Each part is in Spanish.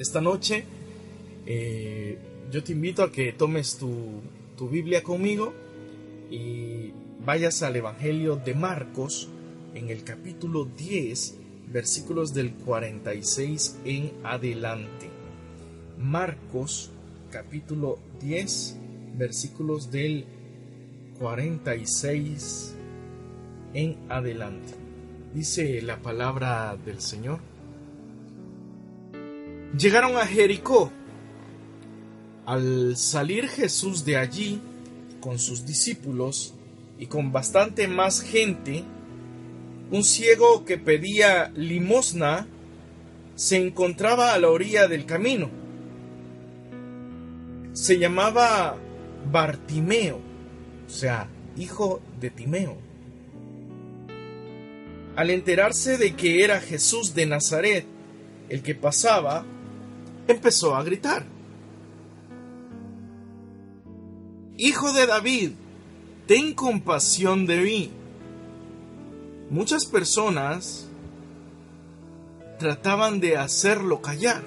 Esta noche eh, yo te invito a que tomes tu, tu Biblia conmigo y vayas al Evangelio de Marcos en el capítulo 10, versículos del 46 en adelante. Marcos capítulo 10, versículos del 46 en adelante. Dice la palabra del Señor. Llegaron a Jericó. Al salir Jesús de allí con sus discípulos y con bastante más gente, un ciego que pedía limosna se encontraba a la orilla del camino. Se llamaba Bartimeo, o sea, hijo de Timeo. Al enterarse de que era Jesús de Nazaret el que pasaba, empezó a gritar. Hijo de David, ten compasión de mí. Muchas personas trataban de hacerlo callar,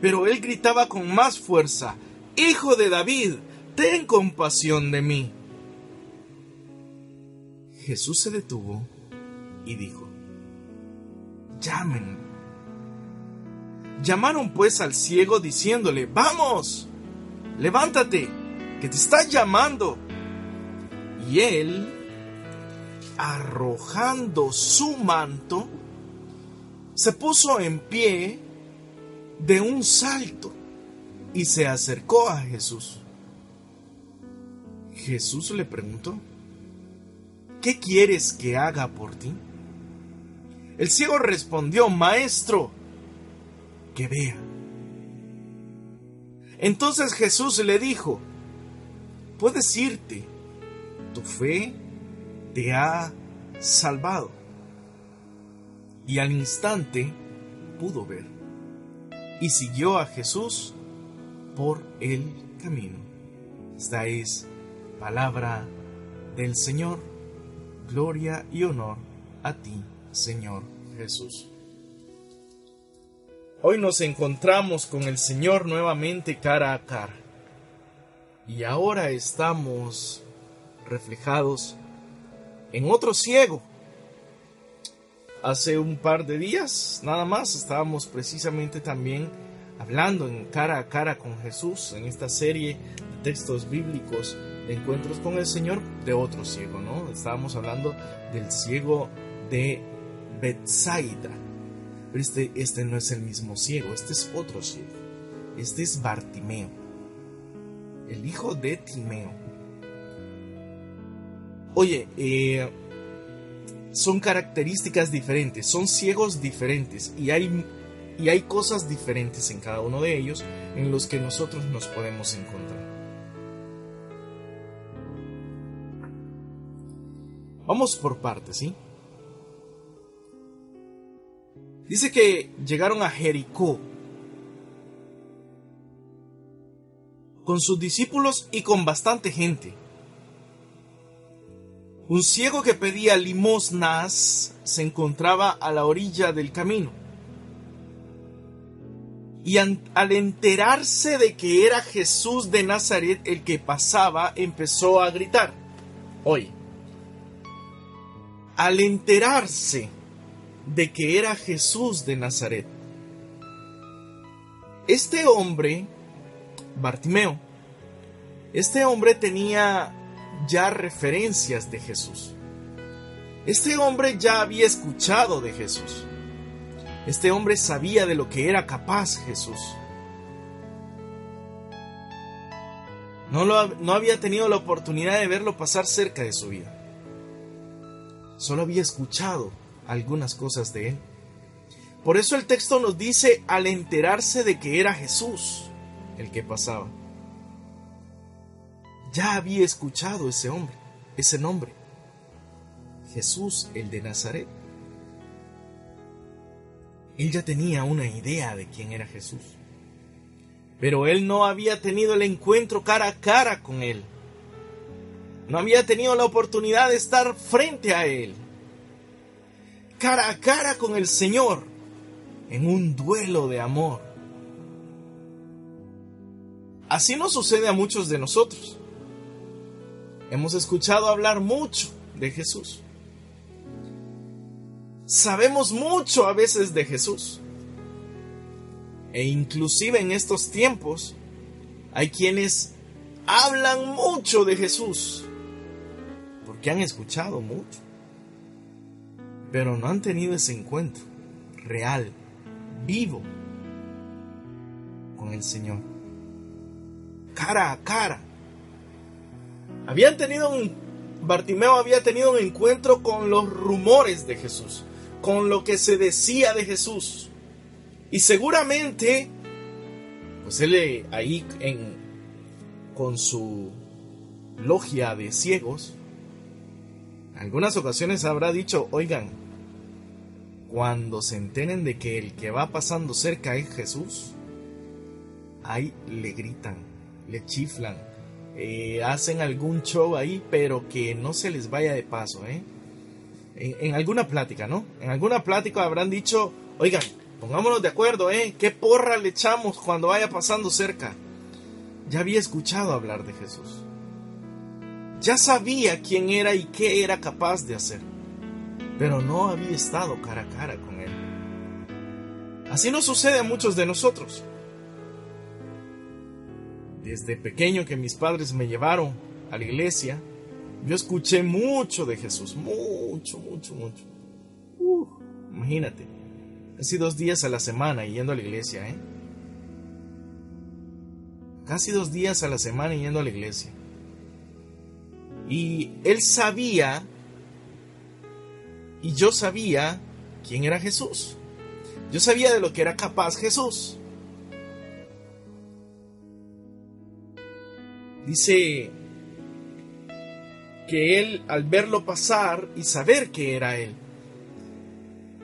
pero él gritaba con más fuerza, Hijo de David, ten compasión de mí. Jesús se detuvo y dijo, llamen. Llamaron pues al ciego diciéndole, vamos, levántate, que te está llamando. Y él, arrojando su manto, se puso en pie de un salto y se acercó a Jesús. Jesús le preguntó, ¿qué quieres que haga por ti? El ciego respondió, Maestro, que vea. Entonces Jesús le dijo, puedes irte, tu fe te ha salvado. Y al instante pudo ver y siguió a Jesús por el camino. Esta es palabra del Señor. Gloria y honor a ti, Señor Jesús. Hoy nos encontramos con el Señor nuevamente cara a cara. Y ahora estamos reflejados en otro ciego. Hace un par de días, nada más, estábamos precisamente también hablando en cara a cara con Jesús en esta serie de textos bíblicos de encuentros con el Señor de otro ciego, ¿no? Estábamos hablando del ciego de Bethsaida. Pero este, este no es el mismo ciego, este es otro ciego. Este es Bartimeo, el hijo de Timeo. Oye, eh, son características diferentes, son ciegos diferentes y hay, y hay cosas diferentes en cada uno de ellos en los que nosotros nos podemos encontrar. Vamos por partes, ¿sí? Dice que llegaron a Jericó con sus discípulos y con bastante gente. Un ciego que pedía limosnas se encontraba a la orilla del camino. Y al enterarse de que era Jesús de Nazaret el que pasaba, empezó a gritar. Hoy, al enterarse de que era Jesús de Nazaret. Este hombre, Bartimeo, este hombre tenía ya referencias de Jesús. Este hombre ya había escuchado de Jesús. Este hombre sabía de lo que era capaz Jesús. No, lo, no había tenido la oportunidad de verlo pasar cerca de su vida. Solo había escuchado algunas cosas de él. Por eso el texto nos dice al enterarse de que era Jesús el que pasaba. Ya había escuchado ese hombre, ese nombre. Jesús el de Nazaret. Él ya tenía una idea de quién era Jesús. Pero él no había tenido el encuentro cara a cara con él. No había tenido la oportunidad de estar frente a él cara a cara con el Señor en un duelo de amor Así nos sucede a muchos de nosotros. Hemos escuchado hablar mucho de Jesús. Sabemos mucho a veces de Jesús. E inclusive en estos tiempos hay quienes hablan mucho de Jesús. Porque han escuchado mucho. Pero no han tenido ese encuentro real, vivo, con el Señor. Cara a cara. Habían tenido un... Bartimeo había tenido un encuentro con los rumores de Jesús, con lo que se decía de Jesús. Y seguramente, pues él eh, ahí en, con su logia de ciegos, en algunas ocasiones habrá dicho, oigan, cuando se enteren de que el que va pasando cerca es Jesús, ahí le gritan, le chiflan, eh, hacen algún show ahí, pero que no se les vaya de paso, ¿eh? En, en, alguna plática, ¿no? En alguna plática habrán dicho, oigan, pongámonos de acuerdo, ¿eh? ¿Qué porra le echamos cuando vaya pasando cerca? Ya había escuchado hablar de Jesús. Ya sabía quién era y qué era capaz de hacer, pero no había estado cara a cara con él. Así nos sucede a muchos de nosotros. Desde pequeño que mis padres me llevaron a la iglesia, yo escuché mucho de Jesús, mucho, mucho, mucho. Imagínate, casi dos días a la semana yendo a la iglesia, ¿eh? Casi dos días a la semana yendo a la iglesia. Y él sabía, y yo sabía quién era Jesús. Yo sabía de lo que era capaz Jesús. Dice que él, al verlo pasar y saber que era él,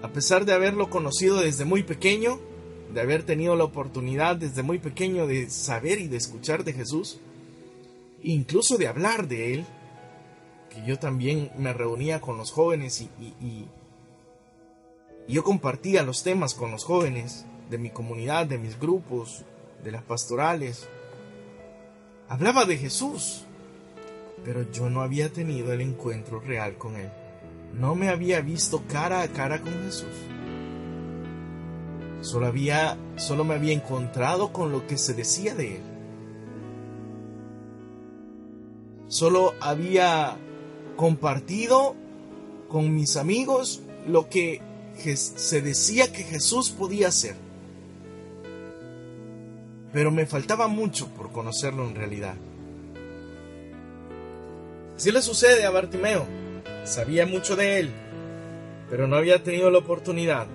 a pesar de haberlo conocido desde muy pequeño, de haber tenido la oportunidad desde muy pequeño de saber y de escuchar de Jesús, incluso de hablar de él, yo también me reunía con los jóvenes y, y, y, yo compartía los temas con los jóvenes de mi comunidad, de mis grupos, de las pastorales. Hablaba de Jesús, pero yo no había tenido el encuentro real con Él. No me había visto cara a cara con Jesús. Solo, había, solo me había encontrado con lo que se decía de Él. Solo había compartido con mis amigos lo que se decía que Jesús podía hacer. Pero me faltaba mucho por conocerlo en realidad. Así le sucede a Bartimeo. Sabía mucho de él, pero no había tenido la oportunidad.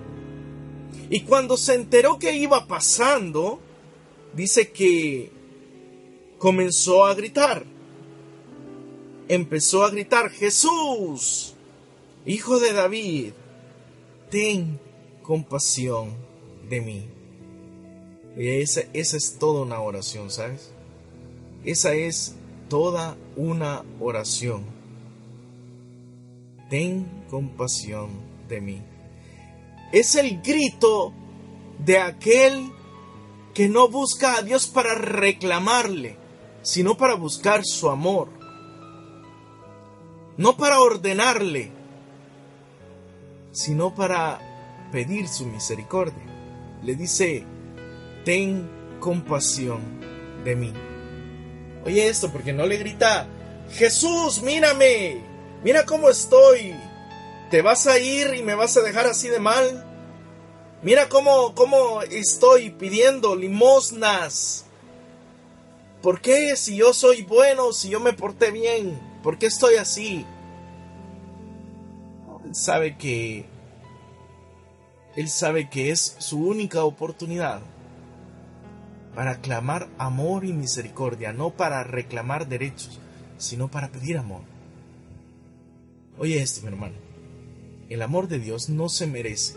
Y cuando se enteró que iba pasando, dice que comenzó a gritar empezó a gritar, Jesús, hijo de David, ten compasión de mí. Y esa, esa es toda una oración, ¿sabes? Esa es toda una oración. Ten compasión de mí. Es el grito de aquel que no busca a Dios para reclamarle, sino para buscar su amor no para ordenarle, sino para pedir su misericordia. Le dice, ten compasión de mí. Oye esto, porque no le grita, Jesús, mírame, mira cómo estoy. ¿Te vas a ir y me vas a dejar así de mal? Mira cómo, cómo estoy pidiendo limosnas. ¿Por qué si yo soy bueno, si yo me porté bien? ¿Por qué estoy así? Él sabe que él sabe que es su única oportunidad para clamar amor y misericordia, no para reclamar derechos, sino para pedir amor. Oye esto, mi hermano. El amor de Dios no se merece.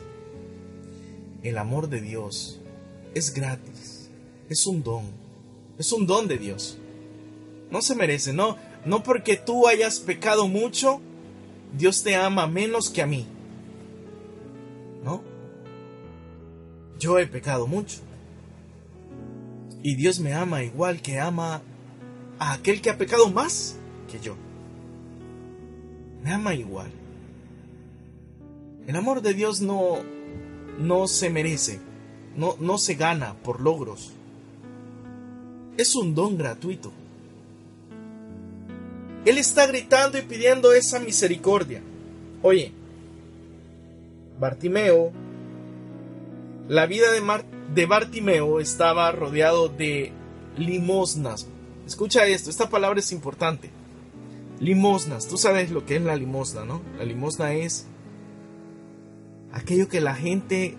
El amor de Dios es gratis. Es un don. Es un don de Dios. No se merece, no, no porque tú hayas pecado mucho, Dios te ama menos que a mí. ¿No? Yo he pecado mucho. Y Dios me ama igual que ama a aquel que ha pecado más que yo. Me ama igual. El amor de Dios no, no se merece, no, no se gana por logros. Es un don gratuito. Él está gritando y pidiendo esa misericordia. Oye, Bartimeo, la vida de, Bartimeo estaba rodeado de limosnas. Escucha esto, esta palabra es importante. Limosnas, tú sabes lo que es la limosna, ¿no? La limosna es aquello que la gente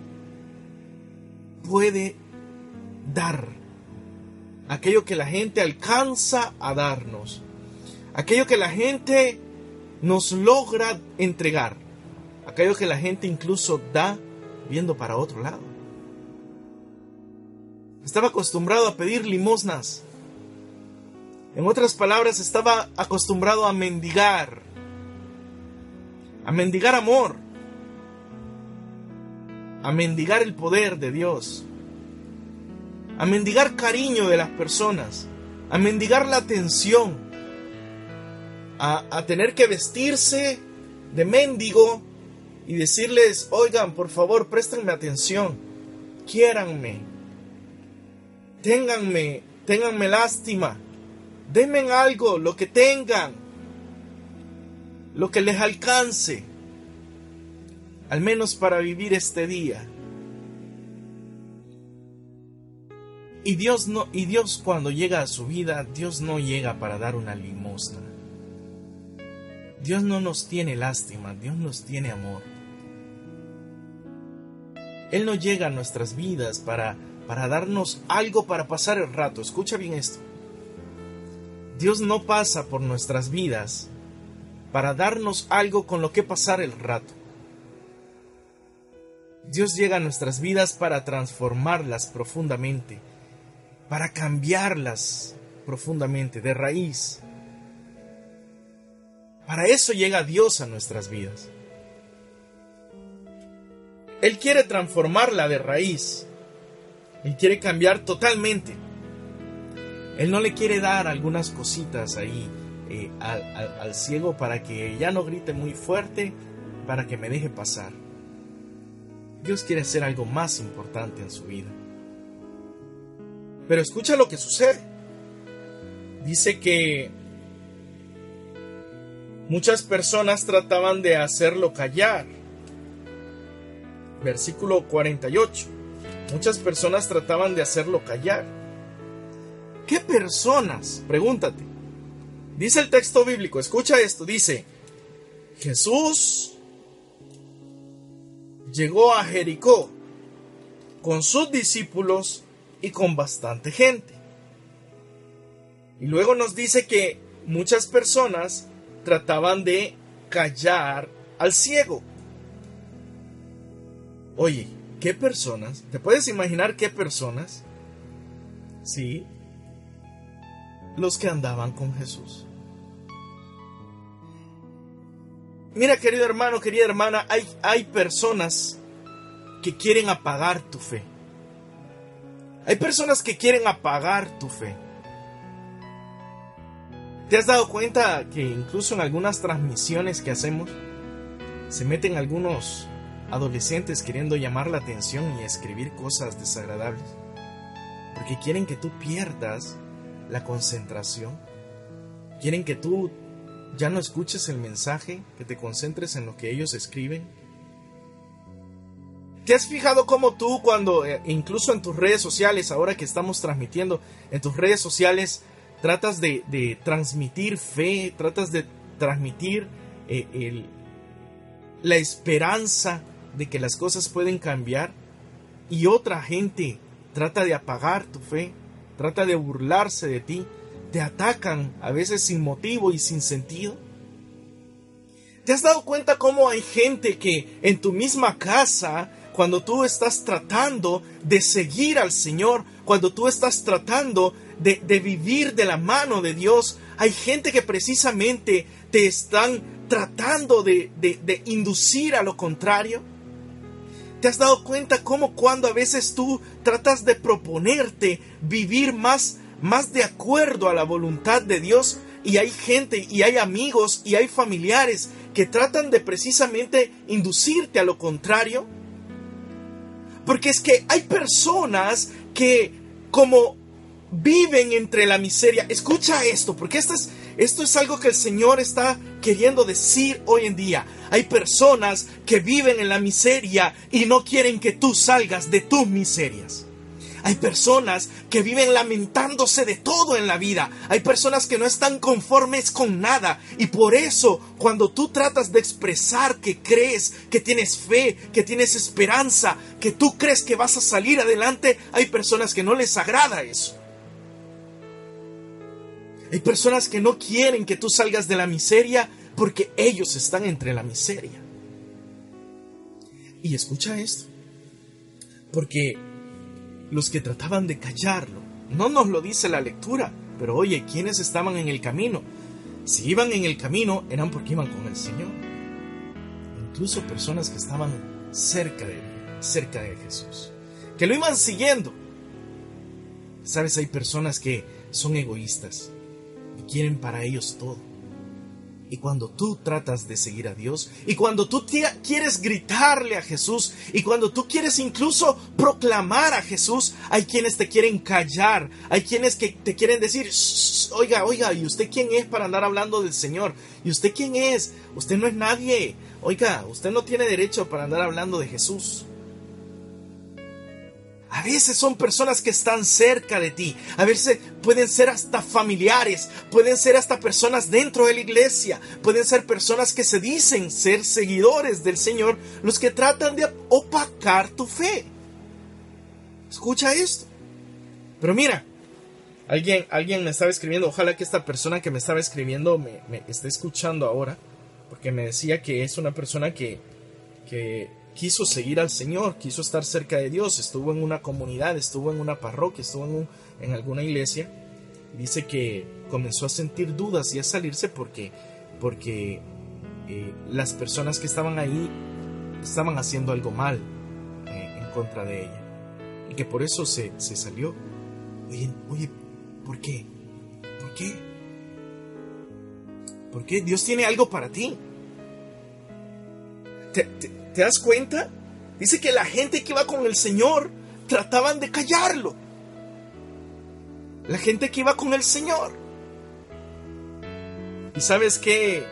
puede dar, aquello que la gente alcanza a darnos, aquello que la gente nos logra entregar, aquello que la gente incluso da viendo para otro lado. Estaba acostumbrado a pedir limosnas. En otras palabras, estaba acostumbrado a mendigar, a mendigar amor, a mendigar el poder de Dios, a mendigar cariño de las personas, a mendigar la atención, a, tener que vestirse de mendigo y decirles, oigan, por favor, préstenme atención, quiéranme, ténganme, ténganme lástima, denme algo, lo que tengan, lo que les alcance al menos para vivir este día. Y Dios no y Dios cuando llega a su vida, Dios no llega para dar una limosna. Dios no nos tiene lástima, Dios nos tiene amor. Él no llega a nuestras vidas para para darnos algo para pasar el rato. Escucha bien esto. Dios no pasa por nuestras vidas para darnos algo con lo que pasar el rato. Dios llega a nuestras vidas para transformarlas profundamente, para cambiarlas profundamente, de raíz. Para eso llega Dios a nuestras vidas. Él quiere transformarla de raíz. Él quiere cambiar totalmente. Él no le quiere dar algunas cositas ahí eh, al, al ciego para que ya no grite muy fuerte, para que me deje pasar. Dios quiere hacer algo más importante en su vida. Pero escucha lo que sucede. Dice que muchas personas trataban de hacerlo callar. Versículo 48. Muchas personas trataban de hacerlo callar. ¿Qué personas? Pregúntate. Dice el texto bíblico, escucha esto, dice, Jesús llegó a Jericó con sus discípulos y con bastante gente. Y luego nos dice que muchas personas trataban de callar al ciego. Oye, ¿qué personas? ¿Te puedes imaginar qué personas? Sí, los que andaban con Jesús. Mira, querido hermano, querida hermana, hay, hay personas que quieren apagar tu fe. Hay personas que quieren apagar tu fe. ¿Te has dado cuenta que incluso en algunas transmisiones que hacemos se meten algunos adolescentes queriendo llamar la atención y escribir cosas desagradables? Porque quieren que tú pierdas la concentración. Quieren que tú ya no escuches el mensaje, que te concentres en lo que ellos escriben. ¿Te has fijado cómo tú cuando, eh, incluso en tus redes sociales, ahora que estamos transmitiendo, en tus redes sociales, tratas de, transmitir fe, tratas de transmitir eh, la esperanza de que las cosas pueden cambiar y otra gente trata de apagar tu fe, trata de burlarse de ti, te atacan a veces sin motivo y sin sentido? ¿Te has dado cuenta cómo hay gente que en tu misma casa, cuando tú estás tratando de seguir al Señor, cuando tú estás tratando de, vivir de la mano de Dios, hay gente que precisamente te están tratando de, de inducir a lo contrario? ¿Te has dado cuenta cómo cuando a veces tú tratas de proponerte vivir más, más de acuerdo a la voluntad de Dios y hay gente y hay amigos y hay familiares que tratan de precisamente inducirte a lo contrario? Porque es que hay personas que como viven entre la miseria, escucha esto, porque esto es, esto es algo que el Señor está queriendo decir hoy en día. Hay personas que viven en la miseria y no quieren que tú salgas de tus miserias. Hay personas que viven lamentándose de todo en la vida. Hay personas que no están conformes con nada. Y por eso, cuando tú tratas de expresar que crees, que tienes fe, que tienes esperanza, que tú crees que vas a salir adelante, hay personas que no les agrada eso. Hay personas que no quieren que tú salgas de la miseria porque ellos están entre la miseria. Y escucha esto. Porque los que trataban de callarlo, no nos lo dice la lectura, pero oye, ¿quiénes estaban en el camino? Si iban en el camino eran porque iban con el Señor. Incluso personas que estaban cerca de cerca de Jesús, que lo iban siguiendo. Sabes, hay personas que son egoístas quieren para ellos todo. Y cuando tú tratas de seguir a Dios, y cuando tú quieres gritarle a Jesús, y cuando tú quieres incluso proclamar a Jesús, hay quienes te quieren callar, hay quienes que te quieren decir, oiga, oiga, ¿y usted quién es para andar hablando del Señor? ¿Y usted quién es? Usted no es nadie. Oiga, usted no tiene derecho para andar hablando de Jesús. A veces son personas que están cerca de ti. A veces pueden ser hasta familiares. Pueden ser hasta personas dentro de la iglesia. Pueden ser personas que se dicen ser seguidores del Señor. Los que tratan de opacar tu fe. Escucha esto. Pero mira, alguien, alguien me estaba escribiendo. Ojalá que esta persona que me estaba escribiendo me, esté escuchando ahora. Porque me decía que es una persona que, que quiso seguir al Señor, quiso estar cerca de Dios, estuvo en una comunidad, estuvo en una parroquia, estuvo en, alguna iglesia. Dice que comenzó a sentir dudas y a salirse porque, porque eh, las personas que estaban ahí estaban haciendo algo mal eh, en contra de ella. Y que por eso se, salió. Oye, oye, ¿por qué? ¿Por qué? ¿Por qué? Dios tiene algo para ti. ¿Te das cuenta? Dice que la gente que iba con el Señor trataban de callarlo. La gente que iba con el Señor. ¿Y sabes qué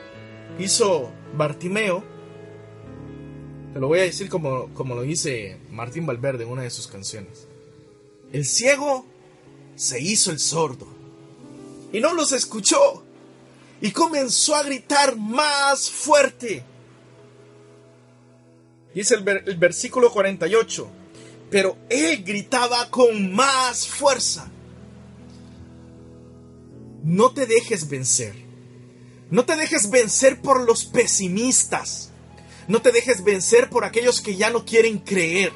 hizo Bartimeo? Te lo voy a decir como, como lo dice Martín Valverde en una de sus canciones. El ciego se hizo el sordo y no los escuchó y comenzó a gritar más fuerte Dice el, versículo 48. Pero él gritaba con más fuerza. No te dejes vencer. No te dejes vencer por los pesimistas. No te dejes vencer por aquellos que ya no quieren creer.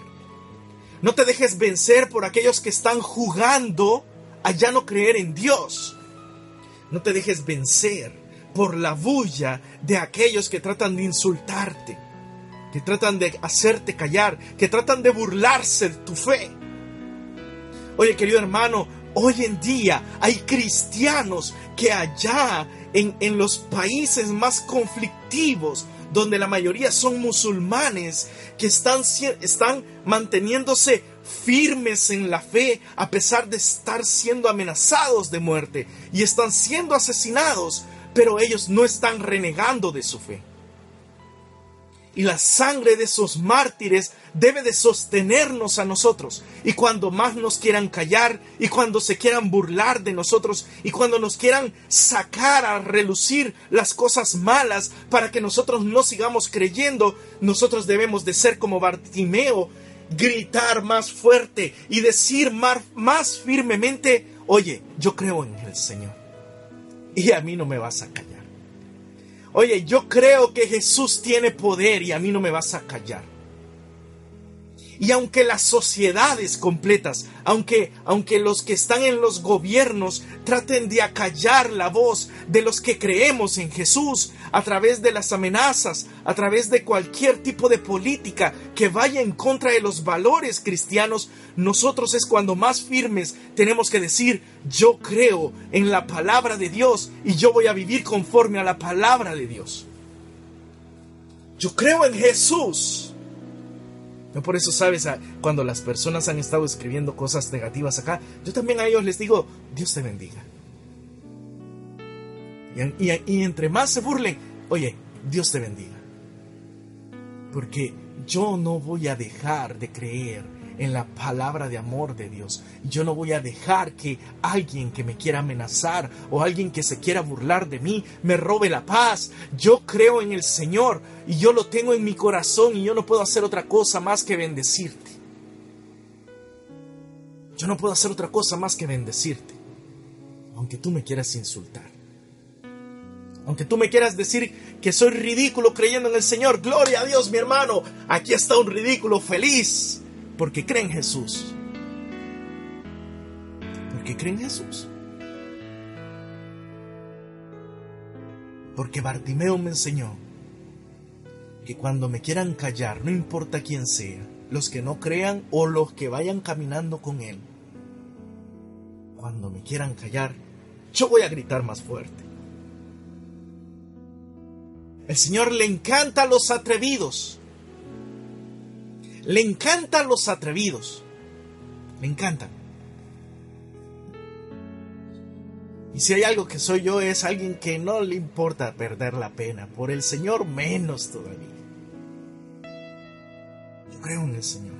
No te dejes vencer por aquellos que están jugando a ya no creer en Dios. No te dejes vencer por la bulla de aquellos que tratan de insultarte que tratan de hacerte callar, que tratan de burlarse de tu fe. Oye, querido hermano, hoy en día hay cristianos que allá en, en los países más conflictivos, donde la mayoría son musulmanes, que están, están manteniéndose firmes en la fe a pesar de estar siendo amenazados de muerte y están siendo asesinados, pero ellos no están renegando de su fe y la sangre de esos mártires debe de sostenernos a nosotros. Y cuando más nos quieran callar y cuando se quieran burlar de nosotros y cuando nos quieran sacar a relucir las cosas malas para que nosotros no sigamos creyendo, nosotros debemos de ser como Bartimeo, gritar más fuerte y decir más, más firmemente, oye, yo creo en el Señor y a mí no me vas a callar. Oye, yo creo que Jesús tiene poder y a mí no me vas a callar. Y aunque las sociedades completas, aunque, aunque los que están en los gobiernos traten de acallar la voz de los que creemos en Jesús a través de las amenazas, a través de cualquier tipo de política que vaya en contra de los valores cristianos, nosotros es cuando más firmes tenemos que decir, yo creo en la palabra de Dios y yo voy a vivir conforme a la palabra de Dios. Yo creo en Jesús por eso, sabes, cuando las personas han estado escribiendo cosas negativas acá, yo también a ellos les digo, Dios te bendiga. Y, y entre más se burlen, oye, Dios te bendiga. Porque yo no voy a dejar de creer en la palabra de amor de Dios. Yo no voy a dejar que alguien que me quiera amenazar o alguien que se quiera burlar de mí me robe la paz. Yo creo en el Señor y yo lo tengo en mi corazón y yo no puedo hacer otra cosa más que bendecirte. Yo no puedo hacer otra cosa más que bendecirte, aunque tú me quieras insultar. Aunque tú me quieras decir que soy ridículo creyendo en el Señor, gloria a Dios mi hermano, aquí está un ridículo feliz porque cree en Jesús. Porque cree en Jesús. Porque Bartimeo me enseñó que cuando me quieran callar, no importa quién sea, los que no crean o los que vayan caminando con él, cuando me quieran callar, yo voy a gritar más fuerte. El Señor le encanta a los atrevidos. Le encantan los atrevidos. Me encantan. Y si hay algo que soy yo es alguien que no le importa perder la pena. Por el Señor menos todavía. Yo creo en el Señor.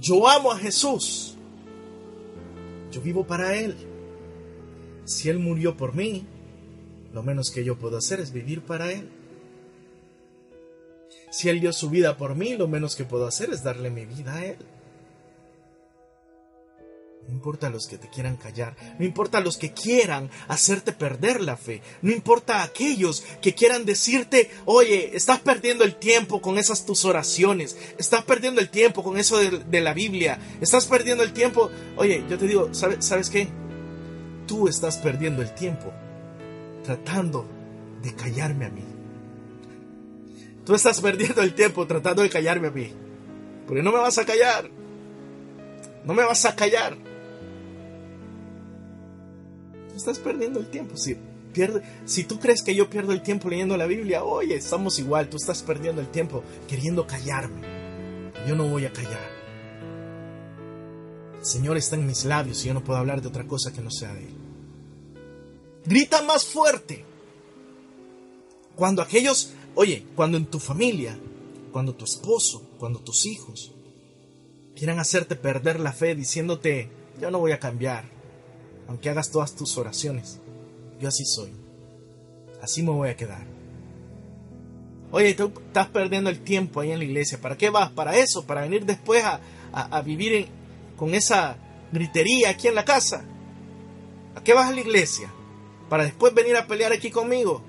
Yo amo a Jesús. Yo vivo para Él. Si Él murió por mí, lo menos que yo puedo hacer es vivir para Él. Si Él dio su vida por mí, lo menos que puedo hacer es darle mi vida a Él. No importa los que te quieran callar, no importa los que quieran hacerte perder la fe, no importa aquellos que quieran decirte, oye, estás perdiendo el tiempo con esas tus oraciones, estás perdiendo el tiempo con eso de, la Biblia, estás perdiendo el tiempo, oye, yo te digo, ¿sabes, ¿sabes qué? Tú estás perdiendo el tiempo tratando de callarme a mí. Tú estás perdiendo el tiempo tratando de callarme a mí. Porque no me vas a callar. No me vas a callar. Tú estás perdiendo el tiempo. Si, pierde, si tú crees que yo pierdo el tiempo leyendo la Biblia, oye, estamos igual. Tú estás perdiendo el tiempo queriendo callarme. Yo no voy a callar. El Señor está en mis labios y yo no puedo hablar de otra cosa que no sea de Él. Grita más fuerte. Cuando aquellos Oye, cuando en tu familia, cuando tu esposo, cuando tus hijos quieran hacerte perder la fe diciéndote, yo no voy a cambiar, aunque hagas todas tus oraciones, yo así soy, así me voy a quedar. Oye, tú estás perdiendo el tiempo ahí en la iglesia, ¿para qué vas? Para eso, para venir después a, vivir con esa gritería aquí en la casa. ¿A qué vas a la iglesia? Para después venir a pelear aquí conmigo.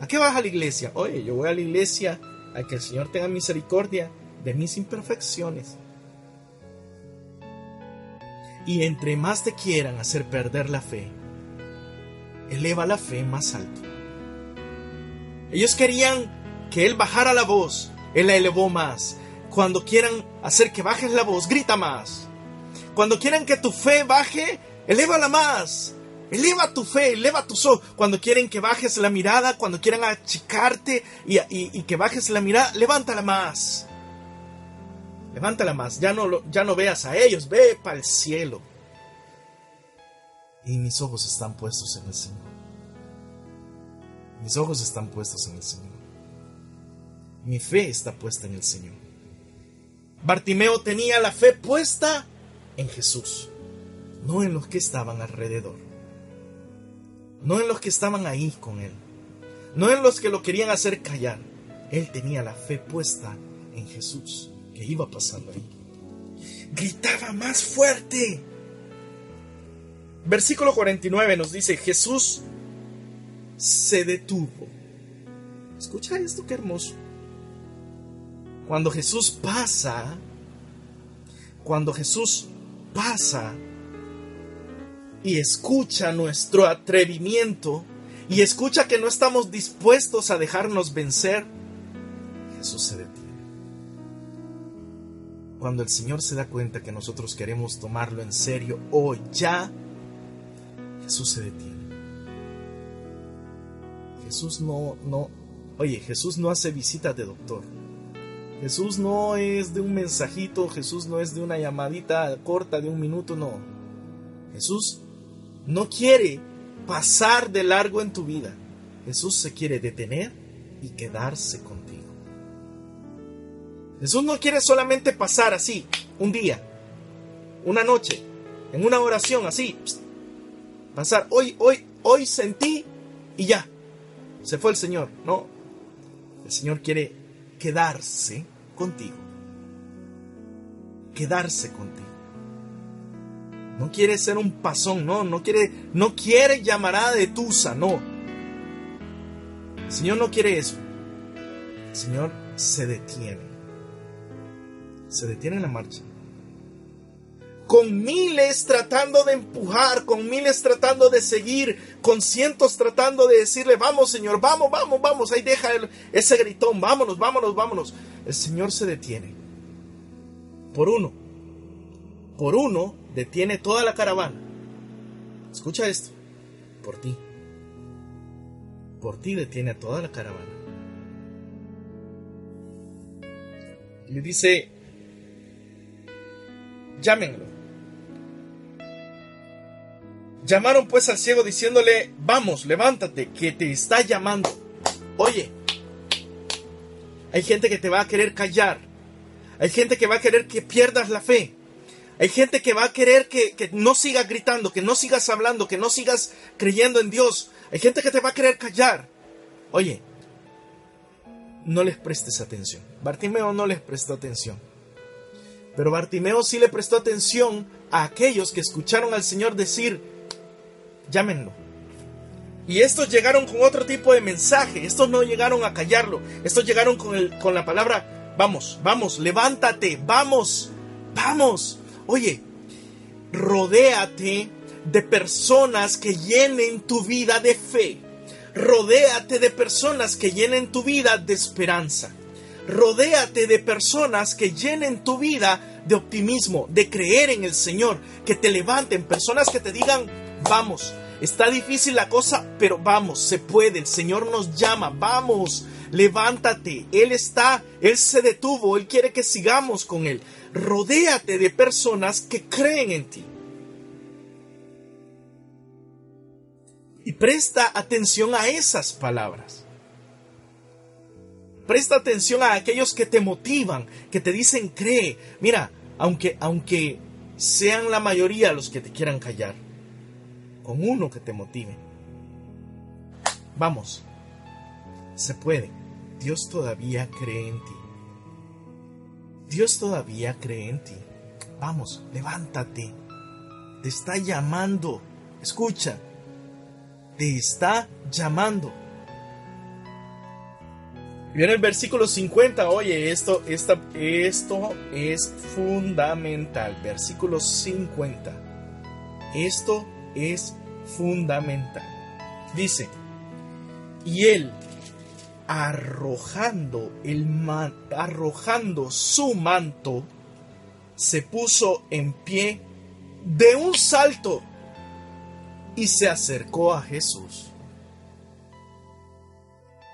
¿A qué vas a la iglesia? Oye, yo voy a la iglesia a que el Señor tenga misericordia de mis imperfecciones. Y entre más te quieran hacer perder la fe, eleva la fe más alto. Ellos querían que Él bajara la voz, Él la elevó más. Cuando quieran hacer que bajes la voz, grita más. Cuando quieran que tu fe baje, elévala más. Eleva tu fe, eleva tus ojos. Cuando quieren que bajes la mirada, cuando quieran achicarte y, que bajes la mirada, levántala más. Levántala más. Ya no, ya no veas a ellos, ve para el cielo. Y mis ojos están puestos en el Señor. Mis ojos están puestos en el Señor. Mi fe está puesta en el Señor. Bartimeo tenía la fe puesta en Jesús, no en los que estaban alrededor no en los que estaban ahí con él, no en los que lo querían hacer callar. Él tenía la fe puesta en Jesús, que iba pasando ahí. Gritaba más fuerte. Versículo 49 nos dice, Jesús se detuvo. Escucha esto, qué hermoso. Cuando Jesús pasa, cuando Jesús pasa y escucha nuestro atrevimiento y escucha que no estamos dispuestos a dejarnos vencer, Jesús se detiene. Cuando el Señor se da cuenta que nosotros queremos tomarlo en serio hoy, ya, Jesús se detiene. Jesús no, no, oye, Jesús no hace visitas de doctor. Jesús no es de un mensajito, Jesús no es de una llamadita corta de un minuto, no. Jesús no quiere pasar de largo en tu vida. Jesús se quiere detener y quedarse contigo. Jesús no quiere solamente pasar así, un día, una noche, en una oración así. Pasar, hoy, hoy, hoy sentí y ya. Se fue el Señor. No. El Señor quiere quedarse contigo. Quedarse contigo. No quiere ser un pasón, no, no quiere, no quiere llamarada de tusa, no. El Señor no quiere eso. El Señor se detiene. Se detiene en la marcha. Con miles tratando de empujar, con miles tratando de seguir, con cientos tratando de decirle, vamos Señor, vamos, vamos, vamos, ahí deja ese gritón, vámonos, vámonos, vámonos. El Señor se detiene. Por uno. Por uno detiene toda la caravana. Escucha esto. Por ti. Por ti detiene a toda la caravana. Le dice, llámenlo. Llamaron pues al ciego diciéndole, vamos, levántate, que te está llamando. Oye, hay gente que te va a querer callar. Hay gente que va a querer que pierdas la fe. Hay gente que va a querer que, que, no sigas gritando, que no sigas hablando, que no sigas creyendo en Dios. Hay gente que te va a querer callar. Oye, no les prestes atención. Bartimeo no les prestó atención. Pero Bartimeo sí le prestó atención a aquellos que escucharon al Señor decir, llámenlo. Y estos llegaron con otro tipo de mensaje. Estos no llegaron a callarlo. Estos llegaron con, el, con la palabra, vamos, vamos, levántate, vamos, vamos. Oye, rodéate de personas que llenen tu vida de fe. Rodéate de personas que llenen tu vida de esperanza. Rodéate de personas que llenen tu vida de optimismo, de creer en el Señor, que te levanten, personas que te digan, vamos, está difícil la cosa, pero vamos, se puede, el Señor nos llama, vamos, levántate, Él está, Él se detuvo, Él quiere que sigamos con Él. Rodéate de personas que creen en ti. Y presta atención a esas palabras. Presta atención a aquellos que te motivan, que te dicen cree. Mira, aunque, aunque sean la mayoría los que te quieran callar, con uno que te motive. Vamos, se puede. Dios todavía cree en ti. Dios todavía cree en ti. Vamos, levántate. Te está llamando. Escucha. Te está llamando. Viene el versículo 50. Oye, esto, esto es fundamental. Versículo 50. Esto es fundamental. Dice, y él arrojando el arrojando su manto se puso en pie de un salto y se acercó a Jesús.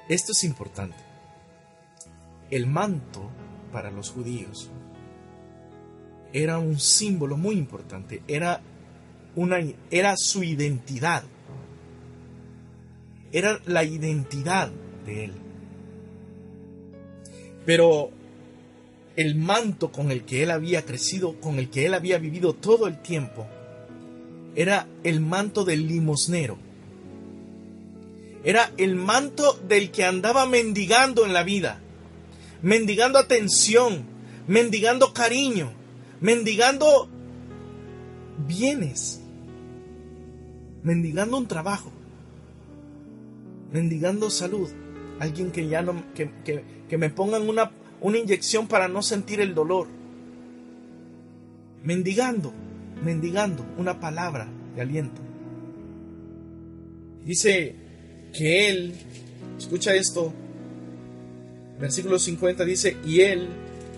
Esto es importante. El manto para los judíos era un símbolo muy importante, era una era su identidad. Era la identidad de él. Pero el manto con el que él había crecido, con el que él había vivido todo el tiempo, era el manto del limosnero. Era el manto del que andaba mendigando en la vida, mendigando atención, mendigando cariño, mendigando bienes, mendigando un trabajo, mendigando salud alguien que ya no, que, me pongan una, una inyección para no sentir el dolor. Mendigando, mendigando una palabra de aliento. Dice que él, escucha esto, versículo 50 dice, y él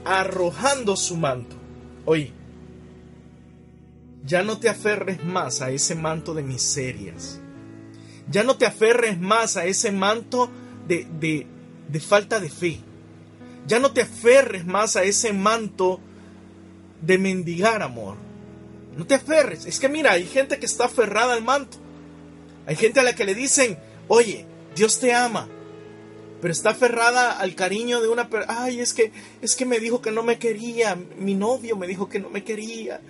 arrojando su manto. Oye, ya no te aferres más a ese manto de miserias. Ya no te aferres más a ese manto de, de, de falta de fe. Ya no te aferres más a ese manto de mendigar amor. No te aferres. Es que mira, hay gente que está aferrada al manto. Hay gente a la que le dicen, oye, Dios te ama, pero está aferrada al cariño de una persona. Ay, es que, es que me dijo que no me quería, mi novio me dijo que no me quería.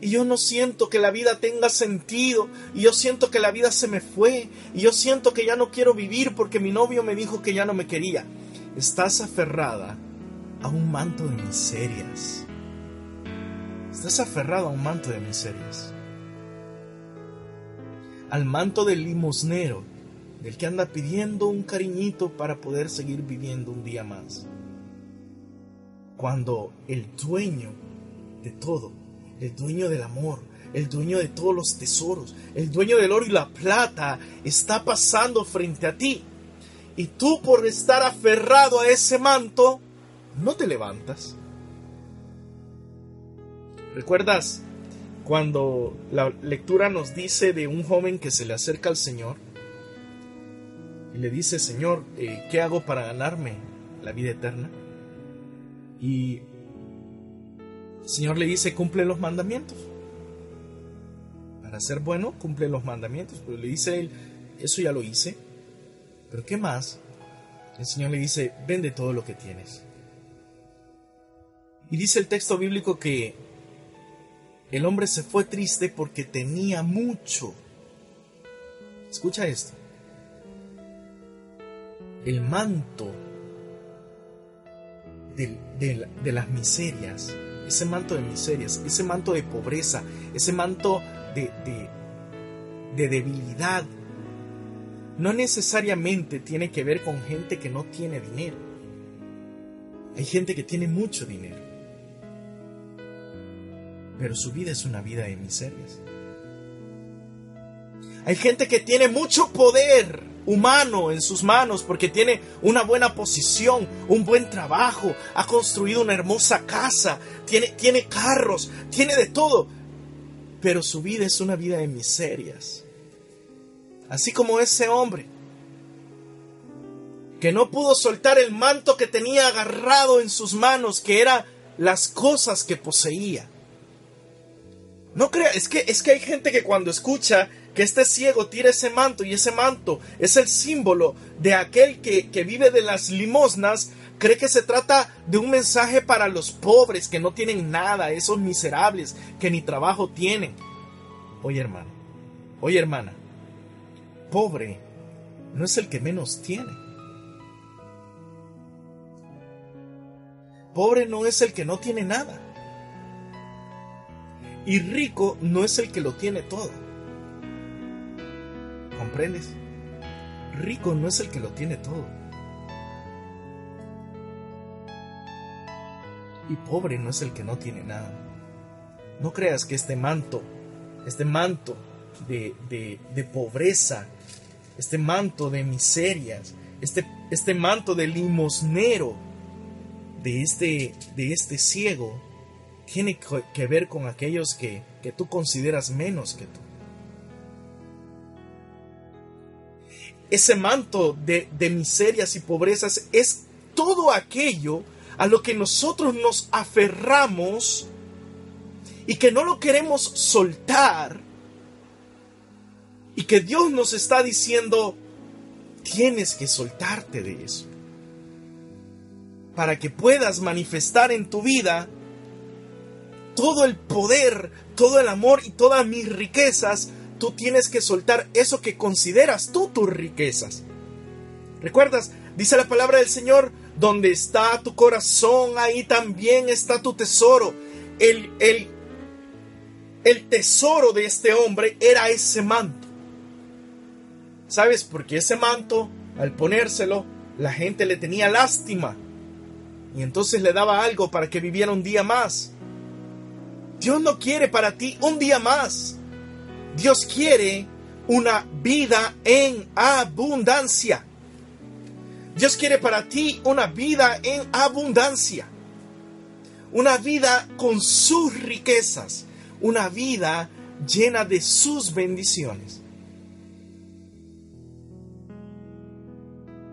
Y yo no siento que la vida tenga sentido, y yo siento que la vida se me fue, y yo siento que ya no quiero vivir porque mi novio me dijo que ya no me quería. Estás aferrada a un manto de miserias. Estás aferrado a un manto de miserias al manto del limosnero, del que anda pidiendo un cariñito para poder seguir viviendo un día más. Cuando el dueño de todo, el dueño del amor, el dueño de todos los tesoros, el dueño del oro y la plata, está pasando frente a ti. Y tú por estar aferrado a ese manto, no te levantas. ¿Recuerdas cuando la lectura nos dice de un joven que se le acerca al Señor y le dice, Señor, eh, ¿qué hago para ganarme la vida eterna? Y el Señor le dice, cumple los mandamientos. Para ser bueno, cumple los mandamientos. Pero le dice él, eso ya lo hice. Pero ¿qué más? El Señor le dice, vende todo lo que tienes. Y dice el texto bíblico que el hombre se fue triste porque tenía mucho. Escucha esto. El manto de, las miserias, ese manto de miserias, ese manto de pobreza, ese manto de, de debilidad, no necesariamente tiene que ver con gente que no tiene dinero. Hay gente que tiene mucho dinero pero su vida es una vida de miserias. Hay gente que tiene mucho poder humano en sus manos porque tiene una buena posición, un buen trabajo, ha construido una hermosa casa, tiene, tiene carros, tiene de todo, pero su vida es una vida de miserias. Así como ese hombre que no pudo soltar el manto que tenía agarrado en sus manos, que era las cosas que poseía. No crea, es que, es que hay gente que cuando escucha que este ciego tira ese manto y ese manto es el símbolo de aquel que, que vive de las limosnas, cree que se trata de un mensaje para los pobres que no tienen nada, esos miserables que ni trabajo tienen. Oye hermano, oye hermana, pobre no es el que menos tiene. Pobre no es el que no tiene nada. Y rico no es el que lo tiene todo. ¿Comprendes? Rico no es el que lo tiene todo. Y pobre no es el que no tiene nada. No creas que este manto, este manto de, de, pobreza, este manto de miserias, este, este manto de limosnero de este, de este ciego, tiene que ver con aquellos que, tú consideras menos que tú. Ese manto de, de miserias y pobrezas es todo aquello a lo que nosotros nos aferramos y que no lo queremos soltar y que Dios nos está diciendo, tienes que soltarte de eso para que puedas manifestar en tu vida todo el poder, todo el amor y todas mis riquezas, tú tienes que soltar eso que consideras tú tus riquezas. ¿Recuerdas? Dice la palabra del Señor, donde está tu corazón, ahí también está tu tesoro. El, el, el tesoro de este hombre era ese manto. ¿Sabes? Porque ese manto, al ponérselo, la gente le tenía lástima. y entonces le daba algo para que viviera un día más. Dios no quiere para ti un día más. Dios quiere una vida en abundancia. Dios quiere para ti una vida en abundancia. Una vida con sus riquezas. Una vida llena de sus bendiciones.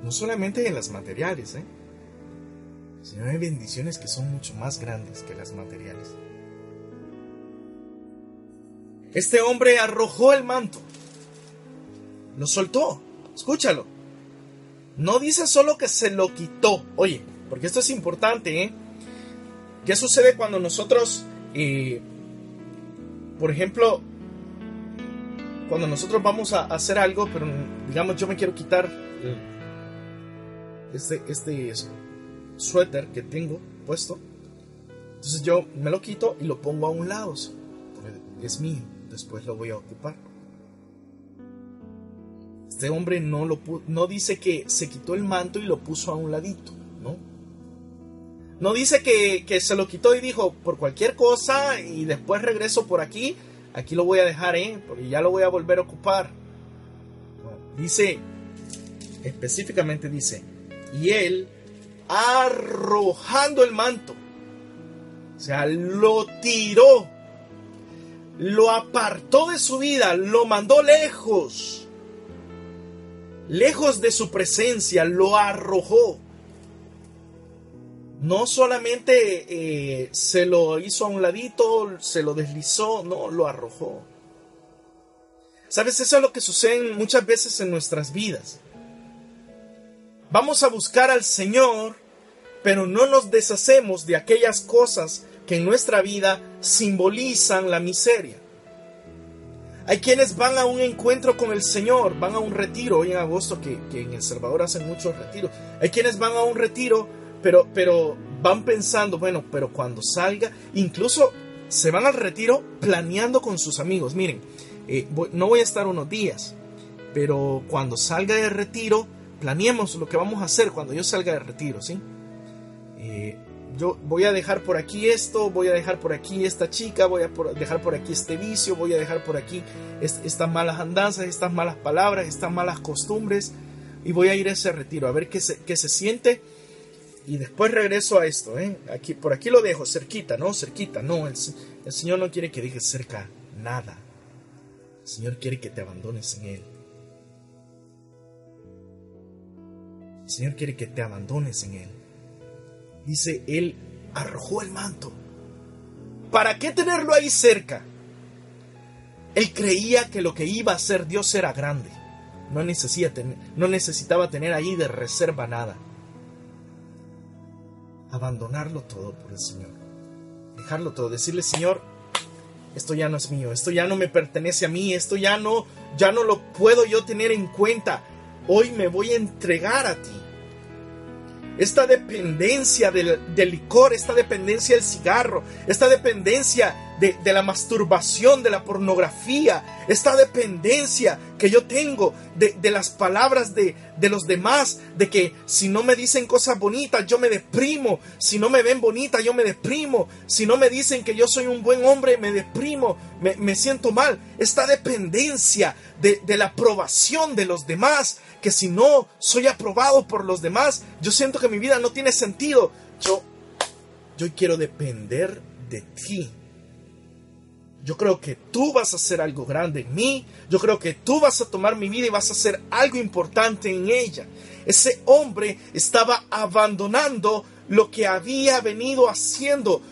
No solamente en las materiales, ¿eh? sino hay bendiciones que son mucho más grandes que las materiales. Este hombre arrojó el manto, lo soltó, escúchalo. No dice solo que se lo quitó, oye, porque esto es importante, ¿eh? ¿Qué sucede cuando nosotros, eh, por ejemplo, cuando nosotros vamos a hacer algo, pero digamos yo me quiero quitar este, este suéter que tengo puesto, entonces yo me lo quito y lo pongo a un lado, es mío después lo voy a ocupar. Este hombre no, lo no dice que se quitó el manto y lo puso a un ladito, ¿no? No dice que, se lo quitó y dijo, por cualquier cosa y después regreso por aquí, aquí lo voy a dejar, ¿eh? Porque ya lo voy a volver a ocupar. dice, específicamente dice, y él arrojando el manto, o sea, lo tiró lo apartó de su vida, lo mandó lejos, lejos de su presencia, lo arrojó. No solamente eh, se lo hizo a un ladito, se lo deslizó, no, lo arrojó. ¿Sabes? Eso es lo que sucede muchas veces en nuestras vidas. Vamos a buscar al Señor, pero no nos deshacemos de aquellas cosas que en nuestra vida simbolizan la miseria. Hay quienes van a un encuentro con el Señor, van a un retiro, hoy en agosto que, en El Salvador hacen muchos retiros. Hay quienes van a un retiro, pero, pero van pensando, bueno, pero cuando salga, incluso se van al retiro planeando con sus amigos. Miren, eh, no voy a estar unos días, pero cuando salga de retiro, planeemos lo que vamos a hacer cuando yo salga de retiro, ¿sí? Eh, yo voy a dejar por aquí esto, voy a dejar por aquí esta chica, voy a dejar por aquí este vicio, voy a dejar por aquí estas malas andanzas, estas malas palabras, estas malas costumbres y voy a ir a ese retiro a ver qué se, qué se siente y después regreso a esto, ¿eh? Aquí, por aquí lo dejo, cerquita, ¿no? Cerquita, no, el, el Señor no quiere que dejes cerca nada. El Señor quiere que te abandones en Él. El Señor quiere que te abandones en Él dice, él arrojó el manto. ¿Para qué tenerlo ahí cerca? Él creía que lo que iba a hacer Dios era grande. No, no necesitaba tener ahí de reserva nada. Abandonarlo todo por el Señor. Dejarlo todo. Decirle, Señor, esto ya no es mío, esto ya no me pertenece a mí, esto ya no, ya no lo puedo yo tener en cuenta. Hoy me voy a entregar a ti esta dependencia del, licor, esta dependencia del cigarro, esta dependencia de, la masturbación, de la pornografía, esta dependencia que yo tengo de, las palabras de, los demás, de que si no me dicen cosas bonitas, yo me deprimo, si no me ven bonita, yo me deprimo, si no me dicen que yo soy un buen hombre, me deprimo, me, me siento mal, esta dependencia de, la aprobación de los demás, que si no soy aprobado por los demás, yo siento que mi vida no tiene sentido. Yo, yo quiero depender de ti. Yo creo que tú vas a hacer algo grande en mí. Yo creo que tú vas a tomar mi vida y vas a hacer algo importante en ella. Ese hombre estaba abandonando lo que había venido haciendo,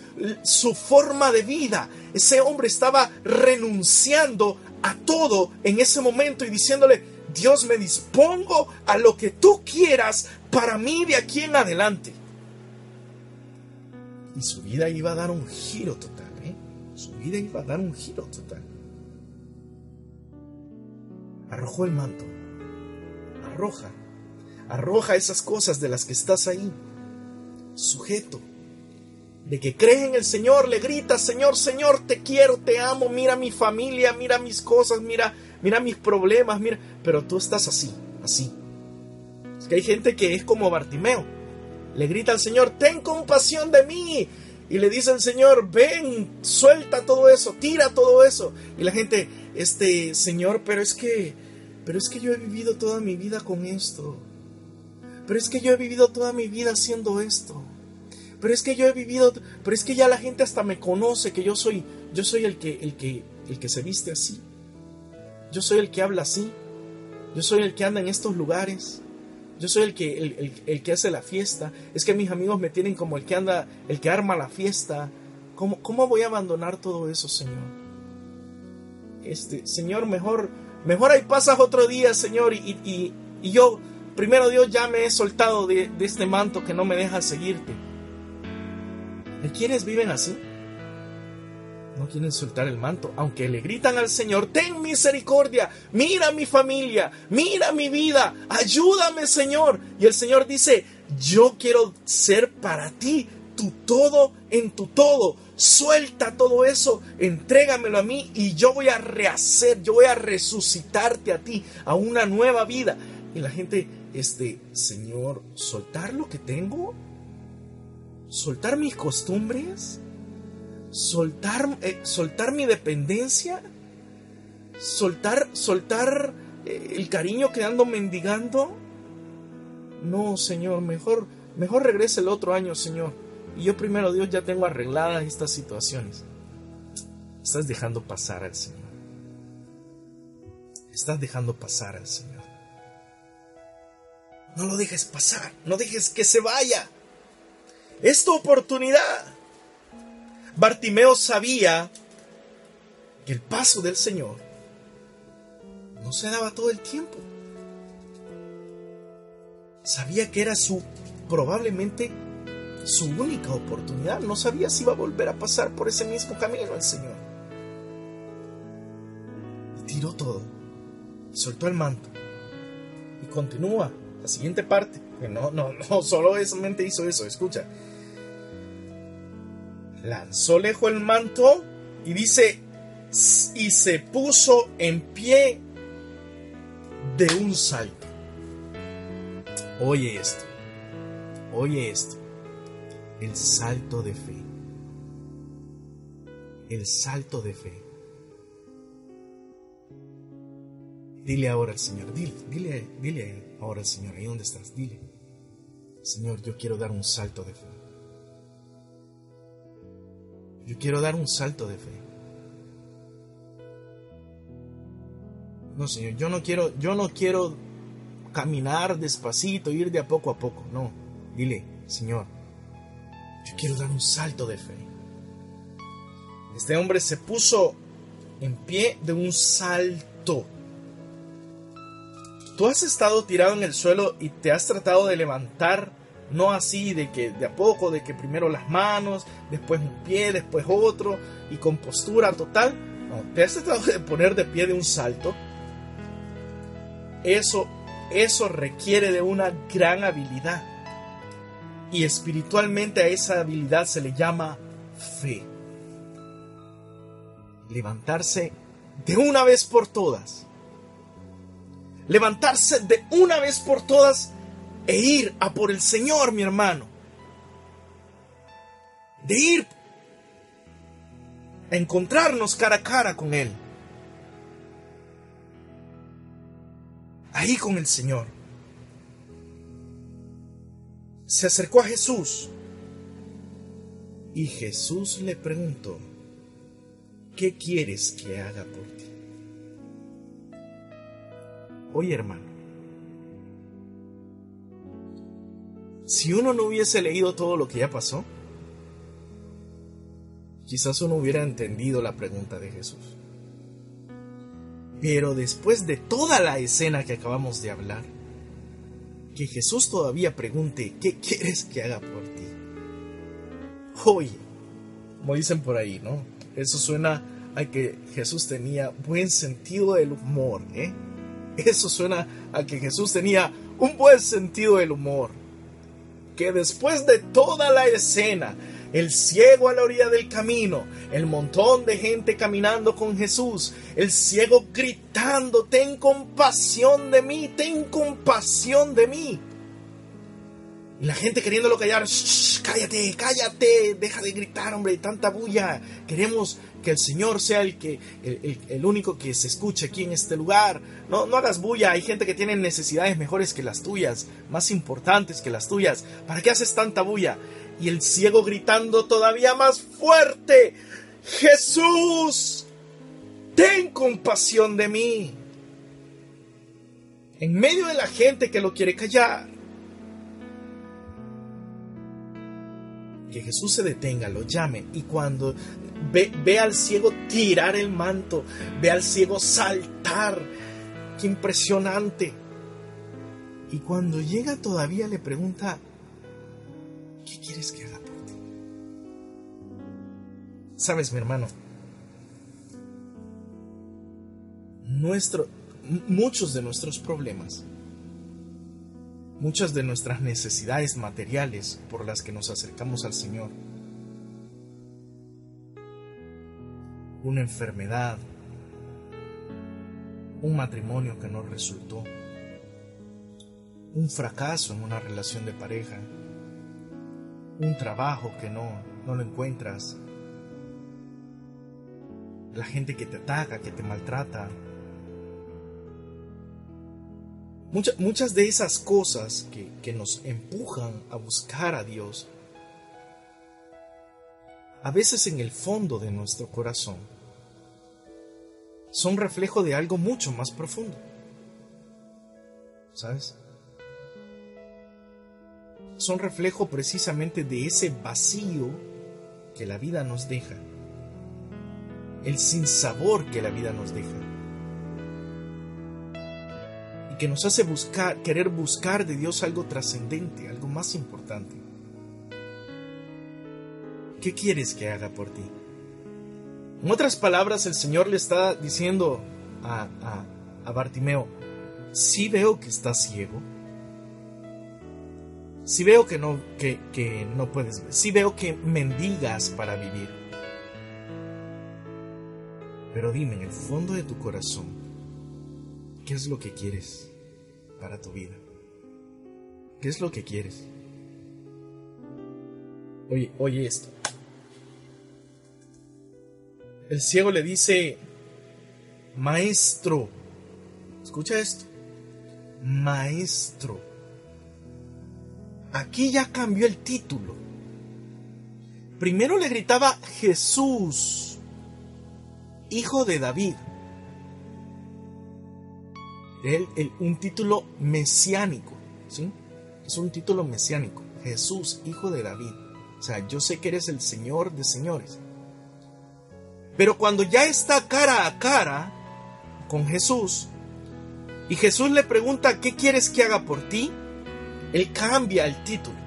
su forma de vida. Ese hombre estaba renunciando a todo en ese momento y diciéndole, Dios me dispongo a lo que tú quieras para mí de aquí en adelante. Y su vida iba a dar un giro total, vida iba a dar un giro total. Arrojó el manto. Arroja. Arroja esas cosas de las que estás ahí. Sujeto. De que crees en el Señor, le gritas, Señor, Señor, te quiero, te amo, mira mi familia, mira mis cosas, mira mira mis problemas, mira, pero tú estás así, así. Es que hay gente que es como Bartimeo, le grita al Señor, ten compasión de mí. Y le dice el Señor, ven, suelta todo eso, tira todo eso. Y la gente, este, Señor, pero es que, pero es que yo he vivido toda mi vida con esto. Pero es que yo he vivido toda mi vida haciendo esto. Pero es que yo he vivido, pero es que ya la gente hasta me conoce que yo soy, yo soy el que, el que, el que se viste así. Yo soy el que habla así. Yo soy el que anda en estos lugares. Yo soy el que, el, que hace la fiesta. Es que mis amigos me tienen como el que anda, el que arma la fiesta. ¿Cómo, cómo voy a abandonar todo eso, Señor? Este, Señor, mejor, mejor ahí pasas otro día, Señor, y, y, yo, primero Dios, ya me he soltado de, de este manto que no me deja seguirte. ¿Quiénes viven así? No quieren soltar el manto, aunque le gritan al Señor, ten misericordia, mira mi familia, mira mi vida, ayúdame Señor. Y el Señor dice, yo quiero ser para ti tu todo en tu todo. Suelta todo eso, entrégamelo a mí y yo voy a rehacer, yo voy a resucitarte a ti, a una nueva vida. Y la gente, este, Señor, soltar lo que tengo, soltar mis costumbres, soltar, eh, soltar mi dependencia, soltar, soltar eh, el cariño que ando mendigando. No, Señor, mejor, mejor regrese el otro año, Señor. Y yo primero, Dios, ya tengo arregladas estas situaciones. Estás dejando pasar al Señor. Estás dejando pasar al Señor. No lo dejes pasar, no dejes que se vaya. Es tu oportunidad. Bartimeo sabía que el paso del Señor no se daba todo el tiempo. Sabía que era su, probablemente, su única oportunidad. No sabía si iba a volver a pasar por ese mismo camino el Señor. Y tiró todo. Soltó el manto. Y continúa la siguiente parte. No, no, no, solo solamente hizo eso. Escucha lanzó lejos el manto y dice, y se puso en pie de un salto. Oye esto, oye esto, el salto de fe, el salto de fe. Dile ahora al Señor, dile, dile, dile ahora al Señor, ahí donde estás, dile, Señor, yo quiero dar un salto de fe. Yo quiero dar un salto de fe. No, Señor, yo no quiero, yo no quiero caminar despacito, ir de a poco a poco. No, dile, Señor, yo quiero dar un salto de fe. Este hombre se puso en pie de un salto. Tú has estado tirado en el suelo y te has tratado de levantar no así de que de a poco, de que primero las manos, después un pie, después otro, y con postura total. No, te has tratado de poner de pie de un salto. Eso, eso requiere de una gran habilidad. Y espiritualmente a esa habilidad se le llama fe. Levantarse de una vez por todas. Levantarse de una vez por todas e ir a por el Señor, mi hermano. De ir a encontrarnos cara a cara con Él. Ahí con el Señor. Se acercó a Jesús y Jesús le preguntó, ¿qué quieres que haga por ti? Oye hermano, si uno no hubiese leído todo lo que ya pasó, quizás uno hubiera entendido la pregunta de Jesús. Pero después de toda la escena que acabamos de hablar, que Jesús todavía pregunte, ¿qué quieres que haga por ti? Oye, como dicen por ahí, ¿no? Eso suena a que Jesús tenía buen sentido del humor, ¿eh? Eso suena a que Jesús tenía un buen sentido del humor que después de toda la escena, el ciego a la orilla del camino, el montón de gente caminando con Jesús, el ciego gritando, ten compasión de mí, ten compasión de mí. Y la gente queriéndolo callar, cállate, cállate, deja de gritar, hombre, tanta bulla. Queremos que el Señor sea el, que, el, único que se escuche aquí en este lugar. No, no hagas bulla, hay gente que tiene necesidades mejores que las tuyas, más importantes que las tuyas. ¿Para qué haces tanta bulla? Y el ciego gritando todavía más fuerte, Jesús, ten compasión de mí. En medio de la gente que lo quiere callar. Que Jesús se detenga, lo llame y cuando ve, al ciego tirar el manto, ve al ciego saltar, qué impresionante. Y cuando llega todavía le pregunta, ¿qué quieres que haga por ti? Sabes, mi hermano, muchos de nuestros problemas muchas de nuestras necesidades materiales por las que nos acercamos al Señor. Una enfermedad, un matrimonio que no resultó, un fracaso en una relación de pareja, un trabajo que no, no lo encuentras, la gente que te ataca, que te maltrata, muchas de esas cosas que, que nos empujan a buscar a Dios, a veces en el fondo de nuestro corazón, son reflejo de algo mucho más profundo. ¿Sabes? Son reflejo precisamente de ese vacío que la vida nos deja, el sinsabor que la vida nos deja que nos hace buscar, querer buscar de Dios algo trascendente, algo más importante. ¿Qué quieres que haga por ti? En otras palabras, el Señor le está diciendo a, Bartimeo, si veo que estás ciego, si veo que no, que, no puedes ver, si veo que mendigas para vivir, pero dime en el fondo de tu corazón, ¿Qué es lo que quieres para tu vida? ¿Qué es lo que quieres? Oye, oye esto. El ciego le dice, maestro, escucha esto, maestro. Aquí ya cambió el título. Primero le gritaba Jesús, hijo de David un título mesiánico, ¿sí? Es un título mesiánico. Jesús, hijo de David. O sea, yo sé que eres el Señor de señores. Pero cuando ya está cara a cara con Jesús, y Jesús le pregunta, ¿qué quieres que haga por ti? Él cambia el título.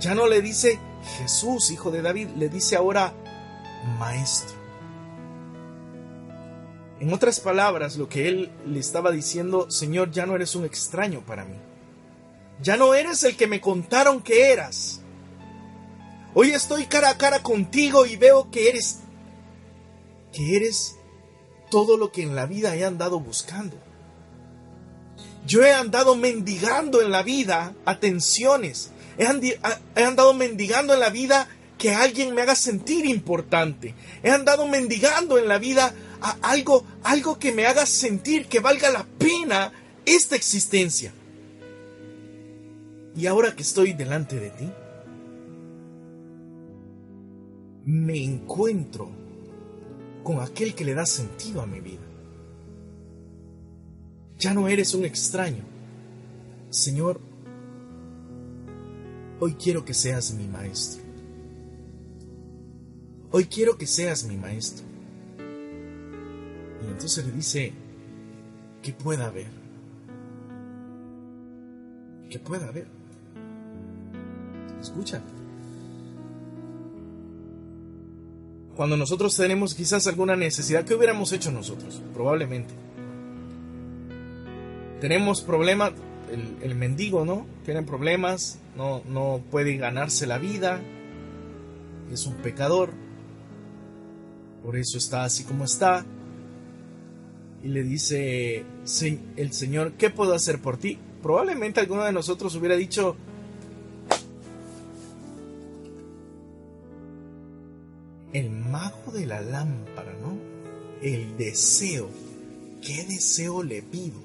Ya no le dice Jesús, hijo de David, le dice ahora Maestro. En otras palabras, lo que él le estaba diciendo, Señor, ya no eres un extraño para mí. Ya no eres el que me contaron que eras. Hoy estoy cara a cara contigo y veo que eres que eres todo lo que en la vida he andado buscando. Yo he andado mendigando en la vida atenciones. He, he andado mendigando en la vida que alguien me haga sentir importante. He andado mendigando en la vida algo, algo que me haga sentir que valga la pena esta existencia. Y ahora que estoy delante de ti, me encuentro con aquel que le da sentido a mi vida. Ya no eres un extraño. Señor, hoy quiero que seas mi maestro. Hoy quiero que seas mi maestro. Y entonces le dice, que pueda haber. Que pueda haber. Escucha. Cuando nosotros tenemos quizás alguna necesidad, ¿qué hubiéramos hecho nosotros? Probablemente. Tenemos problemas, el, mendigo, ¿no? Tiene problemas, no, no puede ganarse la vida, es un pecador, por eso está así como está y le dice el Señor, ¿qué puedo hacer por ti? Probablemente alguno de nosotros hubiera dicho, el mago de la lámpara, ¿no? El deseo, ¿qué deseo le pido?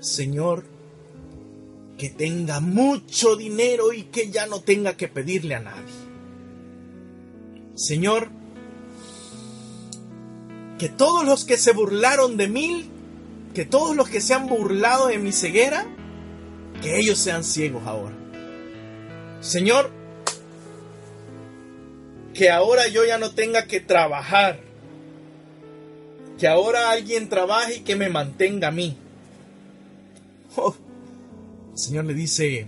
Señor, que tenga mucho dinero y que ya no tenga que pedirle a nadie. Señor, que todos los que se burlaron de mí, que todos los que se han burlado de mi ceguera, que ellos sean ciegos ahora. Señor, que ahora yo ya no tenga que trabajar, que ahora alguien trabaje y que me mantenga a mí. Oh, el Señor le dice,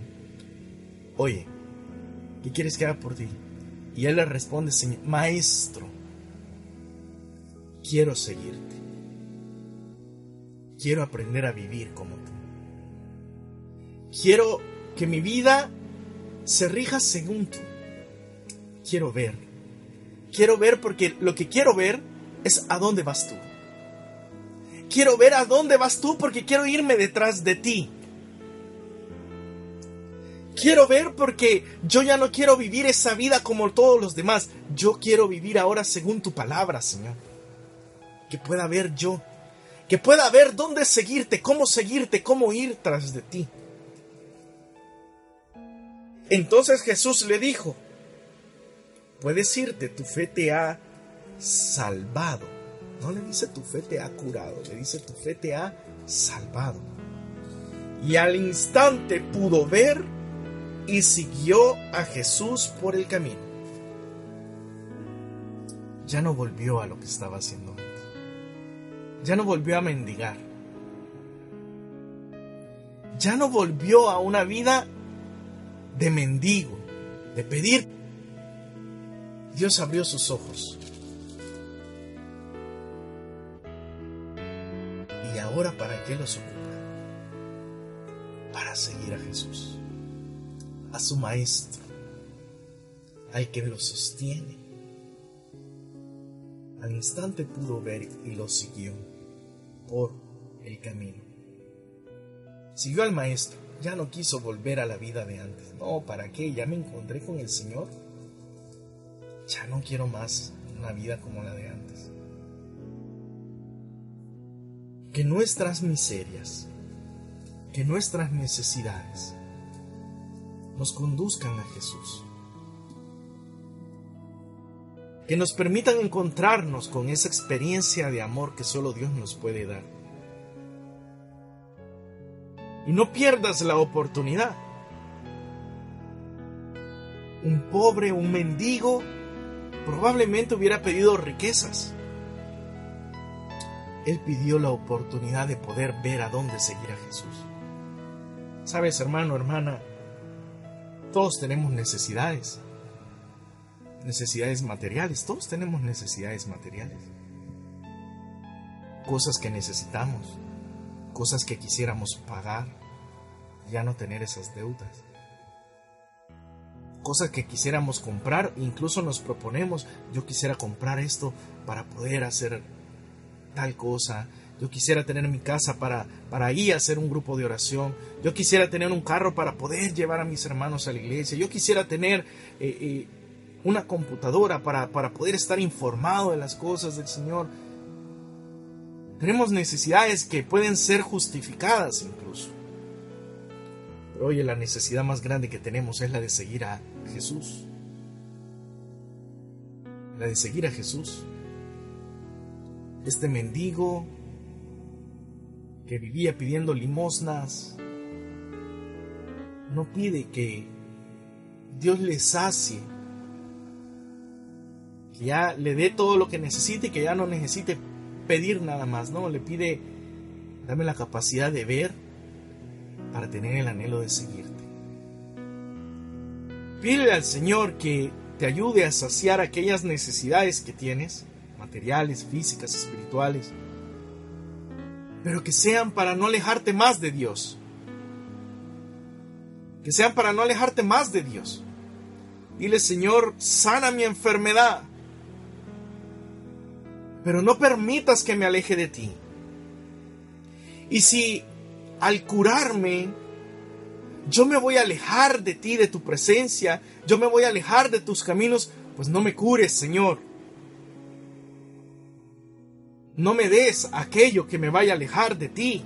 oye, ¿qué quieres que haga por ti? Y él le responde, Señor, maestro, quiero seguirte. Quiero aprender a vivir como tú. Quiero que mi vida se rija según tú. Quiero ver. Quiero ver porque lo que quiero ver es a dónde vas tú. Quiero ver a dónde vas tú porque quiero irme detrás de ti. Quiero ver porque yo ya no quiero vivir esa vida como todos los demás. Yo quiero vivir ahora según tu palabra, Señor. Que pueda ver yo. Que pueda ver dónde seguirte, cómo seguirte, cómo ir tras de ti. Entonces Jesús le dijo, puedes irte, tu fe te ha salvado. No le dice tu fe te ha curado, le dice tu fe te ha salvado. Y al instante pudo ver y siguió a Jesús por el camino. Ya no volvió a lo que estaba haciendo. Ya no volvió a mendigar. Ya no volvió a una vida de mendigo, de pedir. Dios abrió sus ojos. ¿Y ahora para qué los ocupa? Para seguir a Jesús, a su Maestro, al que lo sostiene. Al instante pudo ver y lo siguió por el camino. Siguió al Maestro ya no quiso volver a la vida de antes. No, ¿para qué? Ya me encontré con el Señor. Ya no quiero más una vida como la de antes. Que nuestras miserias, que nuestras necesidades nos conduzcan a Jesús. Que nos permitan encontrarnos con esa experiencia de amor que solo Dios nos puede dar y no pierdas la oportunidad. Un pobre, un mendigo, probablemente hubiera pedido riquezas. Él pidió la oportunidad de poder ver a dónde seguir a Jesús. Sabes, hermano, hermana, todos tenemos necesidades. Necesidades materiales, todos tenemos necesidades materiales. Cosas que necesitamos cosas que quisiéramos pagar, ya no tener esas deudas. Cosas que quisiéramos comprar, incluso nos proponemos, yo quisiera comprar esto para poder hacer tal cosa, yo quisiera tener mi casa para, para ir a hacer un grupo de oración. Yo quisiera tener un carro para poder llevar a mis hermanos a la iglesia. Yo quisiera tener eh, eh, una computadora para, para poder estar informado de las cosas del Señor. Tenemos necesidades que pueden ser justificadas incluso. Pero oye, la necesidad más grande que tenemos es la de seguir a Jesús. La de seguir a Jesús. Este mendigo que vivía pidiendo limosnas, no pide que Dios le sacie, que ya le dé todo lo que necesite y que ya no necesite pedir nada más, ¿no? Le pide, dame la capacidad de ver para tener el anhelo de seguirte. Pídele al Señor que te ayude a saciar aquellas necesidades que tienes, materiales, físicas, espirituales, pero que sean para no alejarte más de Dios. Que sean para no alejarte más de Dios. Dile, Señor, sana mi enfermedad pero no permitas que me aleje de ti. Y si al curarme, yo me voy a alejar de ti, de tu presencia, yo me voy a alejar de tus caminos, pues no me cures, Señor. No me des aquello que me vaya a alejar de ti.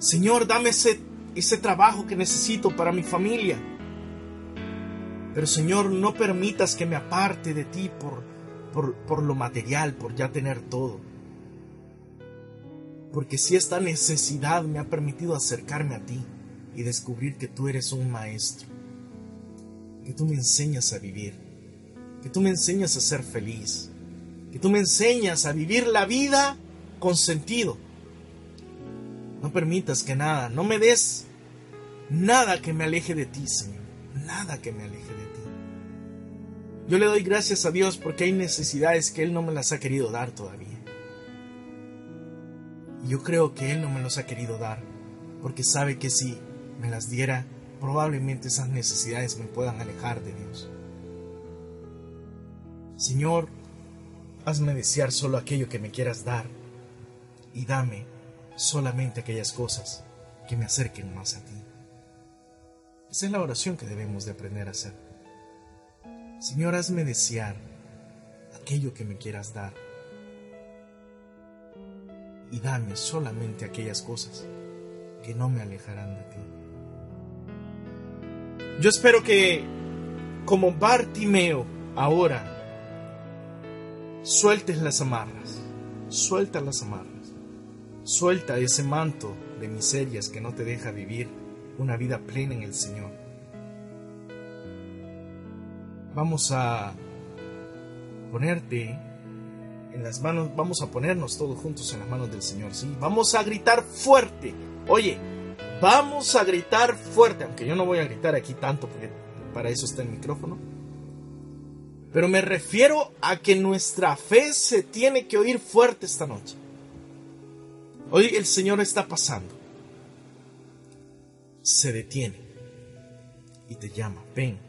Señor, dame ese, ese trabajo que necesito para mi familia. Pero Señor, no permitas que me aparte de ti por, por, por lo material, por ya tener todo. Porque si esta necesidad me ha permitido acercarme a ti y descubrir que tú eres un maestro, que tú me enseñas a vivir, que tú me enseñas a ser feliz, que tú me enseñas a vivir la vida con sentido. No permitas que nada, no me des nada que me aleje de ti, Señor, nada que me aleje de ti. Yo le doy gracias a Dios porque hay necesidades que Él no me las ha querido dar todavía. Y yo creo que Él no me los ha querido dar porque sabe que si me las diera, probablemente esas necesidades me puedan alejar de Dios. Señor, hazme desear solo aquello que me quieras dar y dame solamente aquellas cosas que me acerquen más a ti. Esa es la oración que debemos de aprender a hacer. Señor, hazme desear aquello que me quieras dar y dame solamente aquellas cosas que no me alejarán de ti. Yo espero que, como Bartimeo ahora, sueltes las amarras, suelta las amarras, suelta ese manto de miserias que no te deja vivir una vida plena en el Señor. Vamos a ponerte en las manos, vamos a ponernos todos juntos en las manos del Señor, ¿sí? Vamos a gritar fuerte. Oye, vamos a gritar fuerte, aunque yo no voy a gritar aquí tanto porque para eso está el micrófono. Pero me refiero a que nuestra fe se tiene que oír fuerte esta noche. Hoy el Señor está pasando. Se detiene y te llama, ven.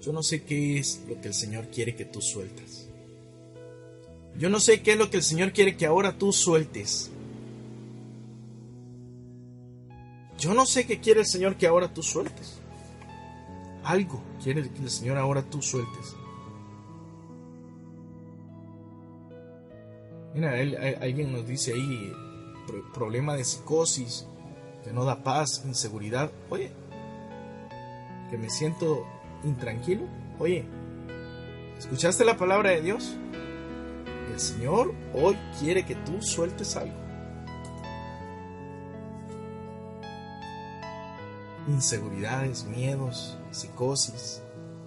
Yo no sé qué es lo que el Señor quiere que tú sueltas. Yo no sé qué es lo que el Señor quiere que ahora tú sueltes. Yo no sé qué quiere el Señor que ahora tú sueltes. Algo quiere que el Señor ahora tú sueltes. Mira, alguien nos dice ahí problema de psicosis, que no da paz, inseguridad. Oye, que me siento intranquilo. Oye, ¿escuchaste la palabra de Dios? El Señor hoy quiere que tú sueltes algo. Inseguridades, miedos, psicosis,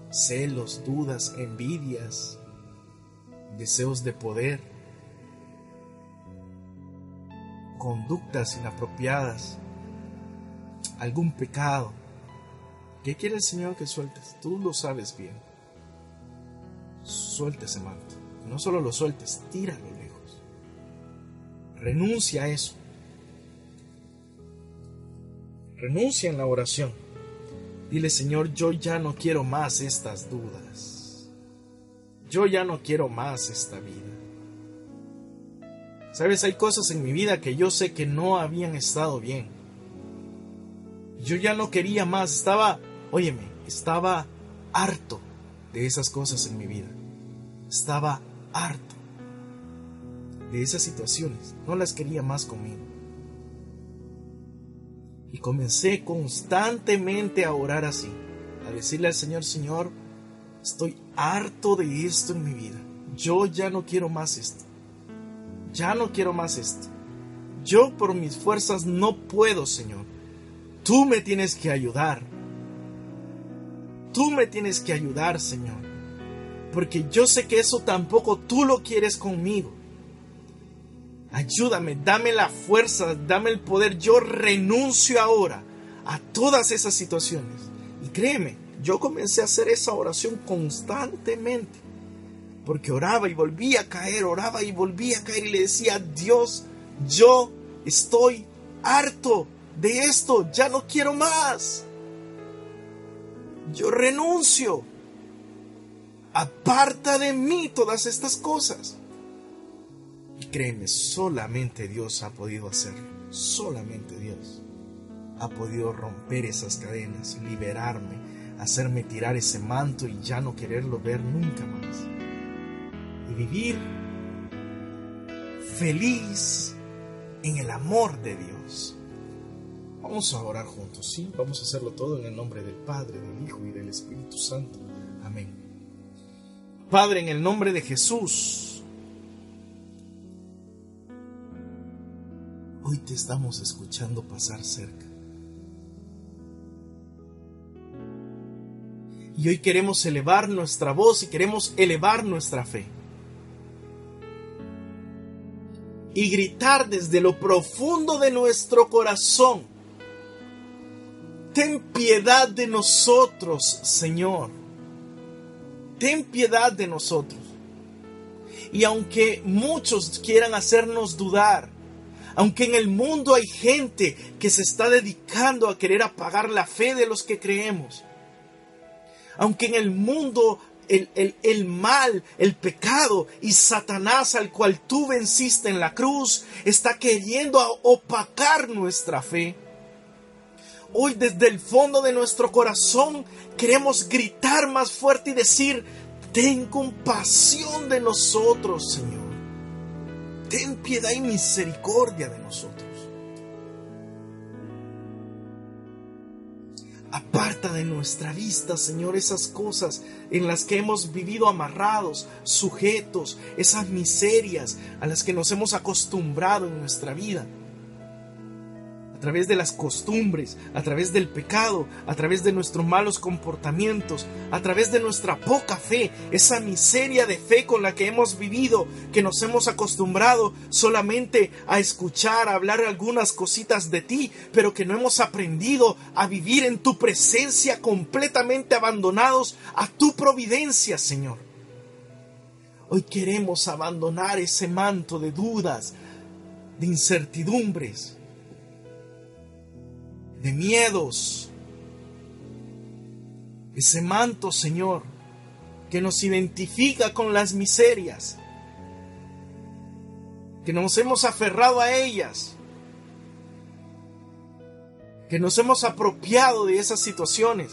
celos, dudas, envidias, deseos de poder, conductas inapropiadas, algún pecado. ¿Qué quiere el Señor que sueltes? Tú lo sabes bien. Suelte ese manto. No solo lo sueltes, tíralo lejos. Renuncia a eso. Renuncia en la oración. Dile, Señor, yo ya no quiero más estas dudas. Yo ya no quiero más esta vida. Sabes, hay cosas en mi vida que yo sé que no habían estado bien. Yo ya no quería más, estaba, óyeme, estaba harto de esas cosas en mi vida. Estaba harto de esas situaciones, no las quería más conmigo. Y comencé constantemente a orar así, a decirle al Señor, Señor, estoy harto de esto en mi vida. Yo ya no quiero más esto. Ya no quiero más esto. Yo por mis fuerzas no puedo, Señor. Tú me tienes que ayudar. Tú me tienes que ayudar, Señor porque yo sé que eso tampoco tú lo quieres conmigo. Ayúdame, dame la fuerza, dame el poder. Yo renuncio ahora a todas esas situaciones. Y créeme, yo comencé a hacer esa oración constantemente. Porque oraba y volvía a caer, oraba y volvía a caer y le decía, Dios, yo estoy harto de esto, ya no quiero más. Yo renuncio aparta de mí todas estas cosas. Y créeme, solamente Dios ha podido hacerlo, solamente Dios ha podido romper esas cadenas, liberarme, hacerme tirar ese manto y ya no quererlo ver nunca más. y vivir feliz en el amor de Dios. Vamos a orar juntos, ¿sí? Vamos a hacerlo todo en el nombre del Padre, del Hijo y del Espíritu Santo. Amén. Padre, en el nombre de Jesús, hoy te estamos escuchando pasar cerca. Y hoy queremos elevar nuestra voz y queremos elevar nuestra fe. Y gritar desde lo profundo de nuestro corazón. Ten piedad de nosotros, Señor. Ten piedad de nosotros. Y aunque muchos quieran hacernos dudar, aunque en el mundo hay gente que se está dedicando a querer apagar la fe de los que creemos, aunque en el mundo el, el, mal, el pecado y Satanás al cual tú venciste en la cruz está queriendo opacar nuestra fe. Hoy desde el fondo de nuestro corazón queremos gritar más fuerte y decir, ten compasión de nosotros, Señor. Ten piedad y misericordia de nosotros. Aparta de nuestra vista, Señor, esas cosas en las que hemos vivido amarrados, sujetos, esas miserias a las que nos hemos acostumbrado en nuestra vida través de las costumbres, a través del pecado, a través de nuestros malos comportamientos, a través de nuestra poca fe, esa miseria de fe con la que hemos vivido, que nos hemos acostumbrado solamente a escuchar, a hablar algunas cositas de ti, pero que no hemos aprendido a vivir en tu presencia completamente abandonados a tu providencia, Señor. Hoy queremos abandonar ese manto de dudas, de incertidumbres, de miedos. Ese manto, Señor, que nos identifica con las miserias, que nos hemos aferrado a ellas, que nos hemos apropiado de esas situaciones.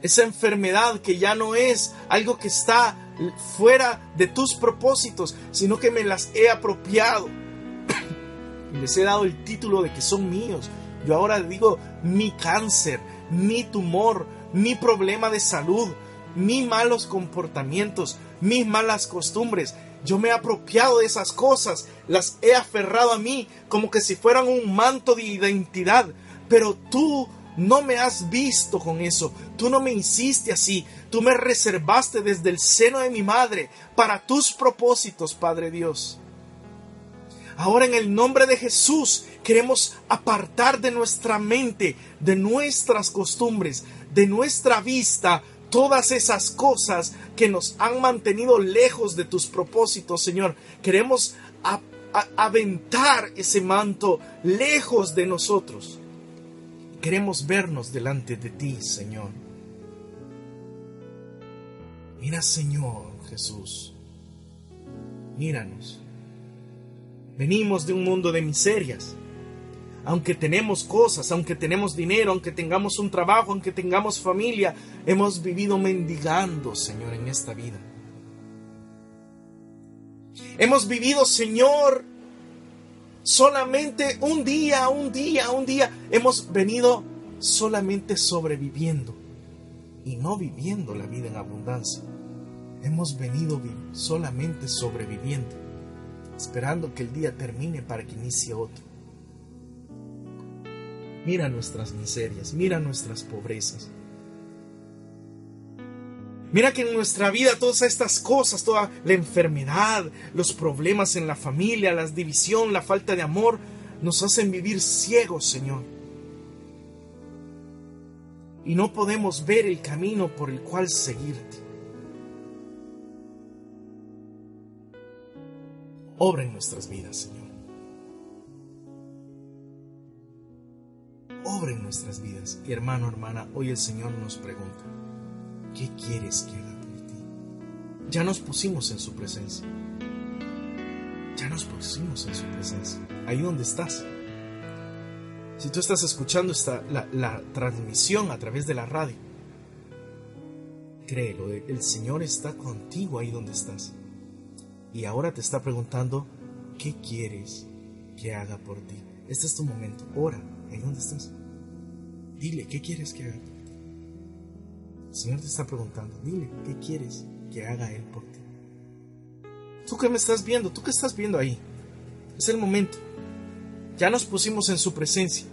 Esa enfermedad que ya no es algo que está fuera de tus propósitos, sino que me las he apropiado les he dado el título de que son míos. Yo ahora digo mi cáncer, mi tumor, mi problema de salud, mis malos comportamientos, mis malas costumbres. Yo me he apropiado de esas cosas, las he aferrado a mí como que si fueran un manto de identidad. Pero tú no me has visto con eso, tú no me hiciste así, tú me reservaste desde el seno de mi madre para tus propósitos, Padre Dios. Ahora en el nombre de Jesús queremos apartar de nuestra mente, de nuestras costumbres, de nuestra vista, todas esas cosas que nos han mantenido lejos de tus propósitos, Señor. Queremos aventar ese manto lejos de nosotros. Queremos vernos delante de ti, Señor. Mira, Señor Jesús. Míranos. Venimos de un mundo de miserias. Aunque tenemos cosas, aunque tenemos dinero, aunque tengamos un trabajo, aunque tengamos familia, hemos vivido mendigando, Señor, en esta vida. Hemos vivido, Señor, solamente un día, un día, un día. Hemos venido solamente sobreviviendo y no viviendo la vida en abundancia. Hemos venido solamente sobreviviendo esperando que el día termine para que inicie otro. Mira nuestras miserias, mira nuestras pobrezas. Mira que en nuestra vida todas estas cosas, toda la enfermedad, los problemas en la familia, la división, la falta de amor, nos hacen vivir ciegos, Señor. Y no podemos ver el camino por el cual seguirte. Obra en nuestras vidas, Señor. Obra en nuestras vidas. Y hermano, hermana, hoy el Señor nos pregunta, ¿qué quieres que haga por ti? Ya nos pusimos en su presencia. Ya nos pusimos en su presencia. Ahí donde estás. Si tú estás escuchando esta, la, la transmisión a través de la radio, créelo, el Señor está contigo ahí donde estás. Y ahora te está preguntando, ¿qué quieres que haga por ti? Este es tu momento, ora, ahí donde estás. Dile, ¿qué quieres que haga? El Señor te está preguntando, dile, ¿qué quieres que haga Él por ti? Tú que me estás viendo, tú que estás viendo ahí, es el momento. Ya nos pusimos en su presencia.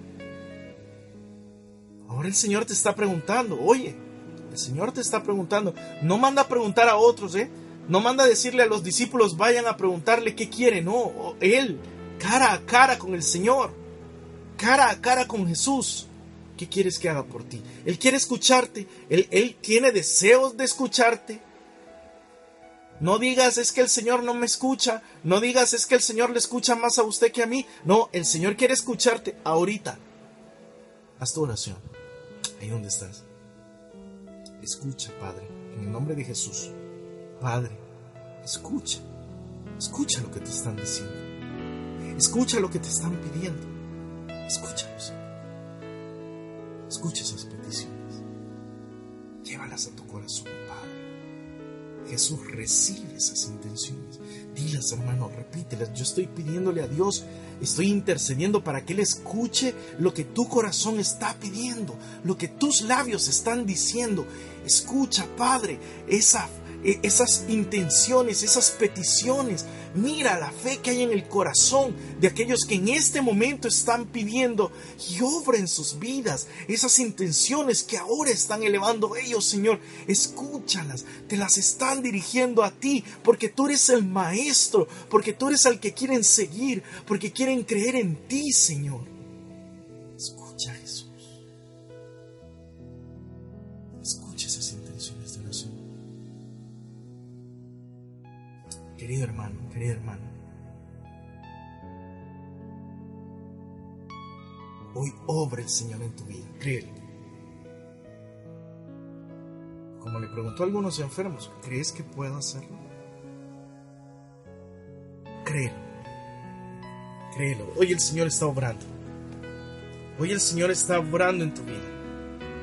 Ahora el Señor te está preguntando, oye, el Señor te está preguntando, no manda a preguntar a otros, ¿eh? No manda a decirle a los discípulos, vayan a preguntarle qué quiere, no, Él, cara a cara con el Señor, cara a cara con Jesús. ¿Qué quieres que haga por ti? Él quiere escucharte, Él, tiene deseos de escucharte. No digas es que el Señor no me escucha, no digas es que el Señor le escucha más a usted que a mí. No, el Señor quiere escucharte ahorita. Haz tu oración, ahí donde estás. Escucha, Padre, en el nombre de Jesús. Padre, escucha, escucha lo que te están diciendo. Escucha lo que te están pidiendo. Escúchalos. Escucha esas peticiones. Llévalas a tu corazón, Padre. Jesús recibe esas intenciones. Dilas, hermano, repítelas. Yo estoy pidiéndole a Dios, estoy intercediendo para que Él escuche lo que tu corazón está pidiendo, lo que tus labios están diciendo. Escucha, Padre, esa esas intenciones, esas peticiones. Mira la fe que hay en el corazón de aquellos que en este momento están pidiendo y obra en sus vidas. Esas intenciones que ahora están elevando ellos, Señor, escúchalas. Te las están dirigiendo a ti porque tú eres el maestro, porque tú eres al que quieren seguir, porque quieren creer en ti, Señor. Querido hermano, querida hermana, hoy obra el Señor en tu vida, créelo. Como le preguntó a algunos enfermos, ¿crees que puedo hacerlo? Créelo, créelo. Hoy el Señor está obrando. Hoy el Señor está obrando en tu vida.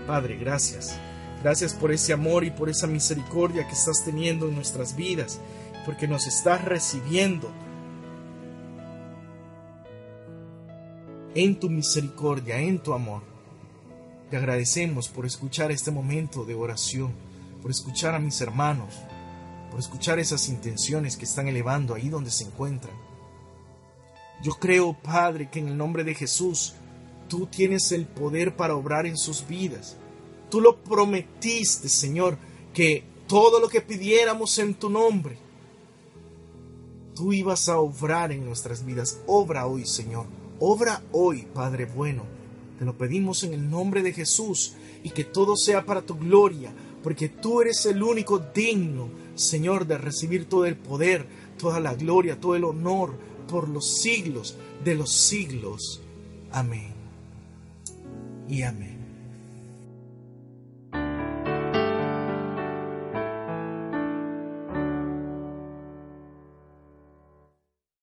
Padre, gracias. Gracias por ese amor y por esa misericordia que estás teniendo en nuestras vidas porque nos estás recibiendo en tu misericordia, en tu amor. Te agradecemos por escuchar este momento de oración, por escuchar a mis hermanos, por escuchar esas intenciones que están elevando ahí donde se encuentran. Yo creo, Padre, que en el nombre de Jesús tú tienes el poder para obrar en sus vidas. Tú lo prometiste, Señor, que todo lo que pidiéramos en tu nombre, tú ibas a obrar en nuestras vidas. Obra hoy, Señor. Obra hoy, Padre bueno. Te lo pedimos en el nombre de Jesús y que todo sea para tu gloria, porque tú eres el único digno, Señor, de recibir todo el poder, toda la gloria, todo el honor por los siglos de los siglos. Amén. Y amén.